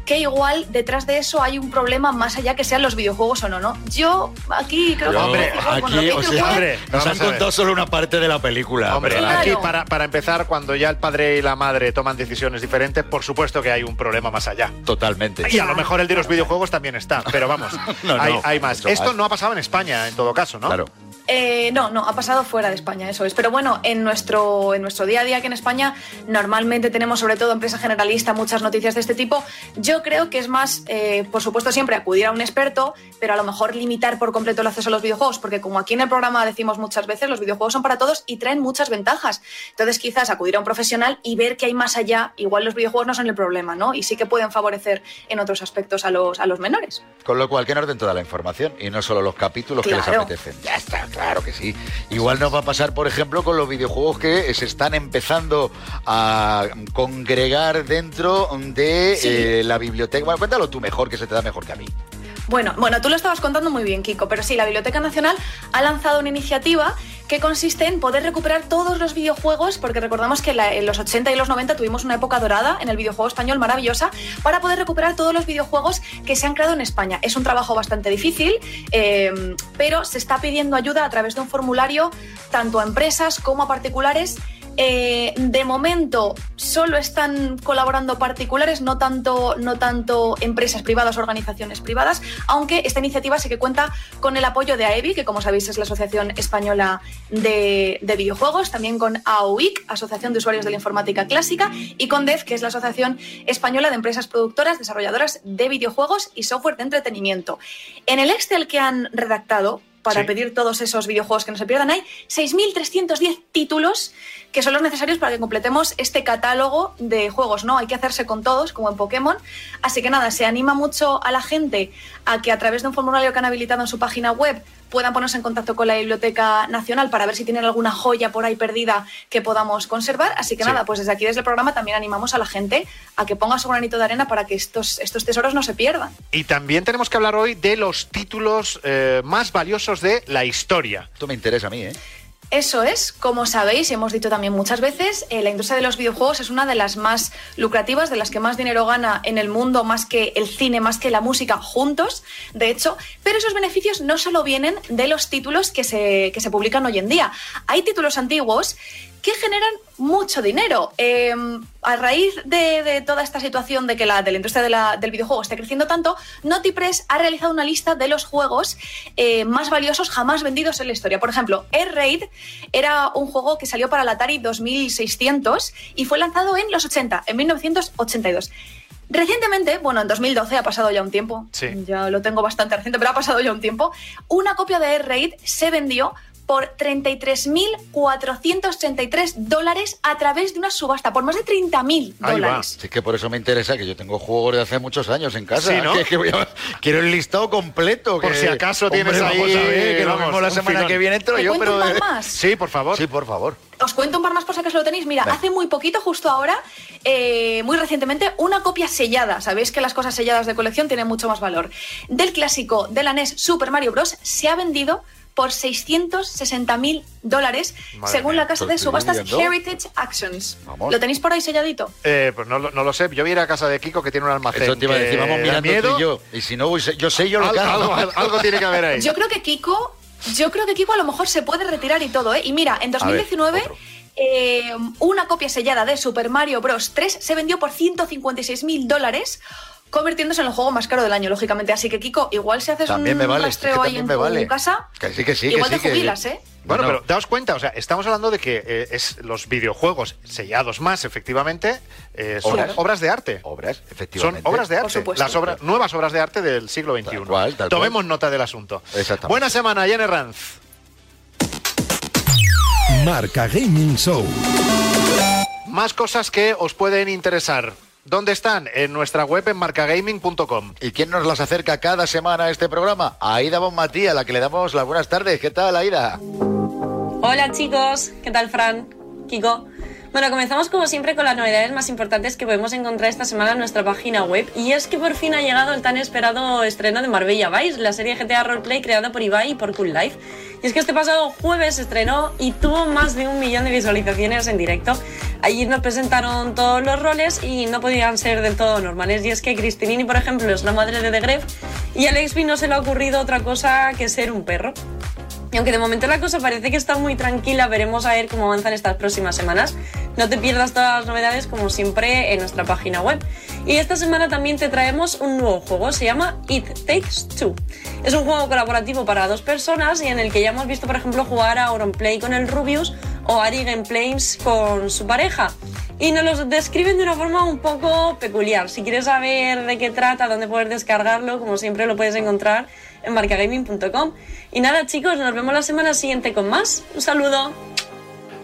que igual detrás de eso hay un problema más allá que sean los videojuegos o no, ¿no? Yo aquí creo que... Hombre, aquí, o sea, hombre, nos han contado solo una parte de la película. Hombre, aquí para, para empezar, cuando ya el padre y la madre toman decisiones diferentes, por supuesto que hay un problema más allá. Totalmente. Y a lo mejor el de los videojuegos también está, pero vamos, No, no, hay, hay más. Esto más. no ha pasado en España, en todo caso, ¿no? Claro. Eh, no, no, ha pasado fuera de España, eso es. Pero bueno, en nuestro, en nuestro día a día aquí en España normalmente tenemos sobre todo en prensa generalista muchas noticias de este tipo. Yo creo que es más, eh, por supuesto, siempre acudir a un experto, pero a lo mejor limitar por completo el acceso a los videojuegos, porque como aquí en el programa decimos muchas veces, los videojuegos son para todos y traen muchas ventajas. Entonces quizás acudir a un profesional y ver que hay más allá, igual los videojuegos no son el problema, ¿no? Y sí que pueden favorecer en otros aspectos a los, a los menores. Con lo cual, que nos den toda la información y no solo los capítulos que les apetecen. Ya está, claro que sí. Igual nos va a pasar, por ejemplo, con los videojuegos que se están empezando a congregar dentro de Sí. eh, la biblioteca. Bueno, cuéntalo tú mejor, que se te da mejor que a mí. Bueno, bueno, tú lo estabas contando muy bien, Kiko, pero sí, la Biblioteca Nacional ha lanzado una iniciativa que consiste en poder recuperar todos los videojuegos, porque recordamos que en los 80 y los 90 tuvimos una época dorada en el videojuego español maravillosa, para poder recuperar todos los videojuegos que se han creado en España. Es un trabajo bastante difícil, eh, pero se está pidiendo ayuda a través de un formulario tanto a empresas como a particulares. Eh, de momento solo están colaborando particulares, no tanto, no tanto empresas privadas organizaciones privadas, aunque esta iniciativa sí que cuenta con el apoyo de AEBI, que como sabéis es la Asociación Española de, de Videojuegos, también con AOIC, Asociación de Usuarios de la Informática Clásica, y con DEF, que es la Asociación Española de Empresas Productoras, Desarrolladoras de Videojuegos y Software de Entretenimiento. En el Excel que han redactado, para Sí. pedir todos esos videojuegos que no se pierdan. Hay 6.310 títulos que son los necesarios para que completemos este catálogo de juegos, ¿no? Hay que hacerse con todos, como en Pokémon. Así que nada, se anima mucho a la gente a que a través de un formulario que han habilitado en su página web puedan ponerse en contacto con la Biblioteca Nacional para ver si tienen alguna joya por ahí perdida que podamos conservar. Así que Sí. nada, pues desde aquí, desde el programa, también animamos a la gente a que ponga su granito de arena para que estos, estos tesoros no se pierdan. Y también tenemos que hablar hoy de los títulos eh, más valiosos de la historia. Esto me interesa a mí, ¿eh? Eso es, como sabéis y hemos dicho también muchas veces, eh, la industria de los videojuegos es una de las más lucrativas, de las que más dinero gana en el mundo, más que el cine, más que la música juntos, de hecho, pero esos beneficios no solo vienen de los títulos que se, que se publican hoy en día. Hay títulos antiguos que generan mucho dinero. Eh, a raíz de, de toda esta situación de que la, de la industria de la- del videojuego esté creciendo tanto, NotiPress ha realizado una lista de los juegos eh, más valiosos jamás vendidos en la historia. Por ejemplo, Air Raid era un juego que salió para el Atari 2600 y fue lanzado en los 80, en 1982. Recientemente, bueno, en 2012 ha pasado ya un tiempo, Sí. ya lo tengo bastante reciente, pero ha pasado ya un tiempo, una copia de Air Raid se vendió por 33.433 dólares a través de una subasta, por más de 30.000 Ahí va. dólares. Sí, es que por eso me interesa, que yo tengo juegos de hace muchos años en casa. Sí, ¿no? Que- que voy a- quiero el listado completo. Por que- si acaso tienes Hombre, ahí, vamos a ver, que lo vamos, mismo la semana que viene entro ¿Te yo, cuento pero... un par más? Sí, por favor. Sí, por favor. Os cuento un par más por si acaso lo tenéis. Mira, hace muy poquito, justo ahora, eh, muy recientemente, una copia sellada. Sabéis que las cosas selladas de colección tienen mucho más valor. Del clásico de la NES Super Mario Bros. se ha vendido por 660 mil dólares, Madre según mía, la casa ¿lo de subastas viendo? Heritage Actions. Vamos. ¿Lo tenéis por ahí selladito? Eh, pues no, lo- no lo sé. Yo voy a ir a casa de Kiko que tiene un almacén. Eso te iba a decir, que vamos mirando tú miedo. y yo. Y si no, voy- yo sé yo lo que Algo, hago. algo- algo tiene que haber ahí. Yo creo que Kiko, yo creo que Kiko a lo mejor se puede retirar y todo, ¿eh? Y mira, en A ver, 2019 eh, una copia sellada de Super Mario Bros. 3 se vendió por 156 mil dólares, convirtiéndose en el juego más caro del año, lógicamente. Así que Kiko, igual si haces También un me vale, rastreo es que ahí en me tu vale. casa, Que sí, que sí, igual que sí. te que- jubilas, ¿eh? Bueno, No, no. pero daos cuenta, o sea, estamos hablando de que eh, es los videojuegos sellados más, efectivamente, eh, son Obras. obras de arte. Obras, Son efectivamente. obras de arte, las obras, nuevas obras de arte del siglo XXI. Tal cual, tal Tomemos nota del asunto. Exactamente. Buena semana, Jenny Ranz. Marca Gaming Show. Más cosas que os pueden interesar. ¿Dónde están? En nuestra web en marcagaming.com. ¿Y quién nos las acerca cada semana a este programa? Aida Bonmatí, a la que le damos las buenas tardes. ¿Qué tal, Aida? Hola chicos, ¿qué tal Fran? Kiko. Bueno, comenzamos como siempre con las novedades más importantes que podemos encontrar esta semana en nuestra página web y es que por fin ha llegado el tan esperado estreno de Marbella Vice, la serie GTA Roleplay creada por Ibai y por Cool Life. Y es que este pasado jueves estrenó y tuvo más de un millón de visualizaciones en directo. Allí nos presentaron todos los roles y no podían ser del todo normales. Y es que Cristinini, por ejemplo, es la madre de The Gref y a Alex no se le ha ocurrido otra cosa que ser un perro. Aunque de momento la cosa parece que está muy tranquila, veremos a ver cómo avanzan estas próximas semanas. No te pierdas todas las novedades como siempre en nuestra página web. Y esta semana también te traemos un nuevo juego, se llama It Takes Two. Es un juego colaborativo para dos personas y en el que ya hemos visto, por ejemplo, jugar a Auronplay con el Rubius o Ari Gameplays con su pareja. Y nos los describen de una forma un poco peculiar. Si quieres saber de qué trata, dónde puedes descargarlo, como siempre lo puedes encontrar en. Y nada chicos, nos vemos la semana siguiente con más. Un saludo.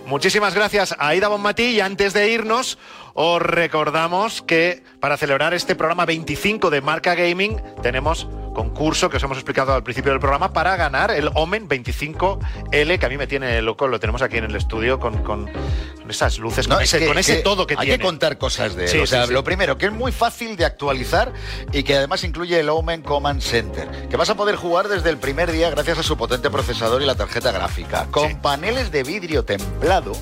Muchísimas gracias a Aida Bonmatí y antes de irnos os recordamos que para celebrar este programa 25 de Marca Gaming tenemos concurso que os hemos explicado al principio del programa para ganar el Omen 25L que a mí me tiene loco, lo tenemos aquí en el estudio con, con- con esas luces, No, con es ese, que- con ese que todo que hay tiene. que contar cosas de él. Sí, o sea, sí, sí. lo primero, que es muy fácil de actualizar y que además incluye el Omen Command Center, que vas a poder jugar desde el primer día gracias a su potente procesador y la tarjeta gráfica, con paneles de vidrio templado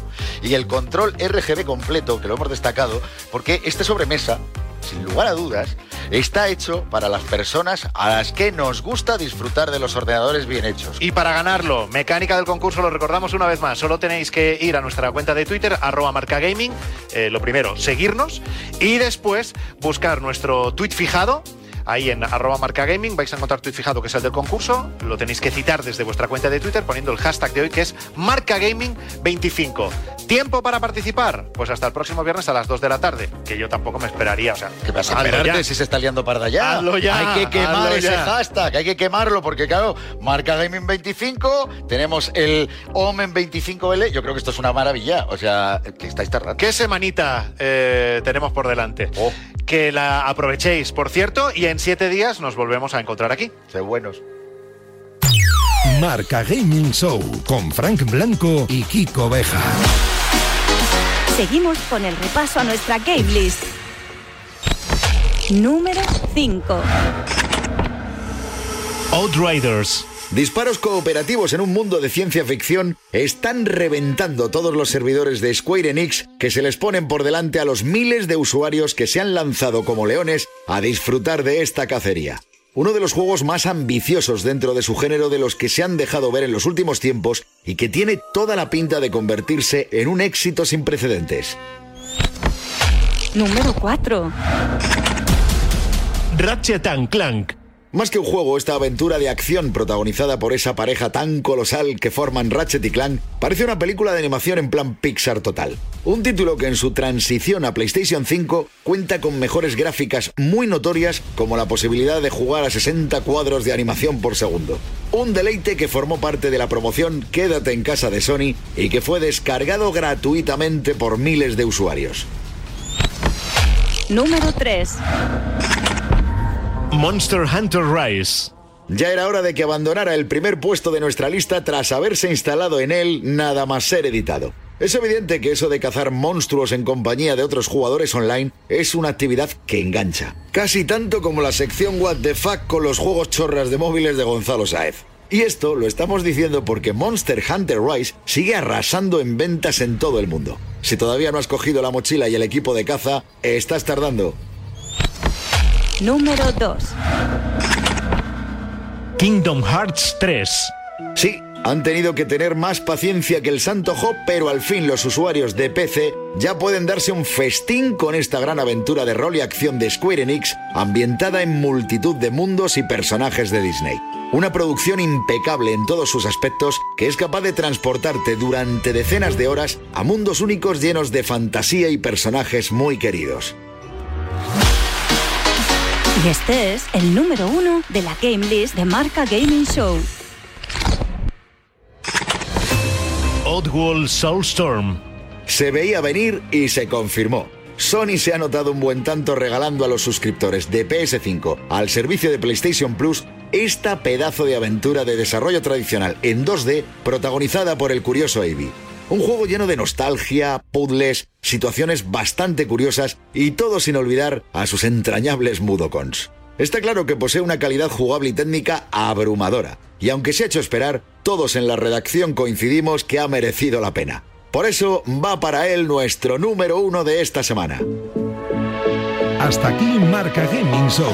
y el control RGB completo, que lo hemos destacado, porque este sobremesa sin lugar a dudas, está hecho para las personas a las que nos gusta disfrutar de los ordenadores bien hechos. Y para ganarlo, mecánica del concurso, lo recordamos una vez más. Solo tenéis que ir a nuestra cuenta de Twitter, arroba marcagaming. Eh, lo primero, seguirnos. Y después buscar nuestro tweet fijado. Ahí en arroba marcagaming vais a encontrar tweet fijado que es el del concurso. Lo tenéis que citar desde vuestra cuenta de Twitter poniendo el hashtag de hoy que es marcagaming25. ¿Tiempo para participar? Pues hasta el próximo viernes a las 2 de la tarde. Que yo tampoco me esperaría. O sea, ¿Qué vas a esperarte si se está liando parda ya? Hazlo ya, Hay que quemar ese ya. hashtag, hay que quemarlo porque claro, marca Gaming 25, tenemos el Omen 25L, yo creo que esto es una maravilla, o sea, que estáis tardando. ¿Qué semanita eh, tenemos por delante? Oh. Que la aprovechéis, por cierto, y en siete días nos volvemos a encontrar aquí. Sé buenos. Marca Gaming Show con Frank Blanco y Kiko Beja. Seguimos con el repaso a nuestra game list. Número 5. Outriders. Disparos cooperativos en un mundo de ciencia ficción están reventando todos los servidores de Square Enix que se les ponen por delante a los miles de usuarios que se han lanzado como leones a disfrutar de esta cacería. Uno de los juegos más ambiciosos dentro de su género de los que se han dejado ver en los últimos tiempos y que tiene toda la pinta de convertirse en un éxito sin precedentes. Número 4. Ratchet and Clank. Más que un juego, esta aventura de acción protagonizada por esa pareja tan colosal que forman Ratchet y Clank parece una película de animación en plan Pixar total. Un título que en su transición a PlayStation 5 cuenta con mejores gráficas muy notorias como la posibilidad de jugar a 60 cuadros de animación por segundo. Un deleite que formó parte de la promoción Quédate en casa de Sony y que fue descargado gratuitamente por miles de usuarios. Número 3. Monster Hunter Rise. Ya era hora de que abandonara el primer puesto de nuestra lista tras haberse instalado en él nada más ser editado. Es evidente que eso de cazar monstruos en compañía de otros jugadores online es una actividad que engancha. Casi tanto como la sección What the Fuck con los juegos chorras de móviles de Gonzalo Saez. Y esto lo estamos diciendo porque Monster Hunter Rise sigue arrasando en ventas en todo el mundo. Si todavía no has cogido la mochila y el equipo de caza, estás tardando. Número 2. Kingdom Hearts 3. Sí, han tenido que tener más paciencia que el Santo Job, pero al fin los usuarios de PC ya pueden darse un festín con esta gran aventura de rol y acción de Square Enix, ambientada en multitud de mundos y personajes de Disney. Una producción impecable en todos sus aspectos que es capaz de transportarte durante decenas de horas a mundos únicos llenos de fantasía y personajes muy queridos. Y este es el número uno de la Game List de Marca Gaming Show. Oddworld Soulstorm. Se veía venir y se confirmó. Sony se ha notado un buen tanto regalando a los suscriptores de PS5 al servicio de PlayStation Plus esta pedazo de aventura de desarrollo tradicional en 2D protagonizada por el curioso Avi. Un juego lleno de nostalgia, puzzles, situaciones bastante curiosas y todo sin olvidar a sus entrañables mudocons. Está claro que posee una calidad jugable y técnica abrumadora, y aunque se ha hecho esperar, todos en la redacción coincidimos que ha merecido la pena. Por eso va para él nuestro número uno de esta semana. Hasta aquí Marca Gaming Show.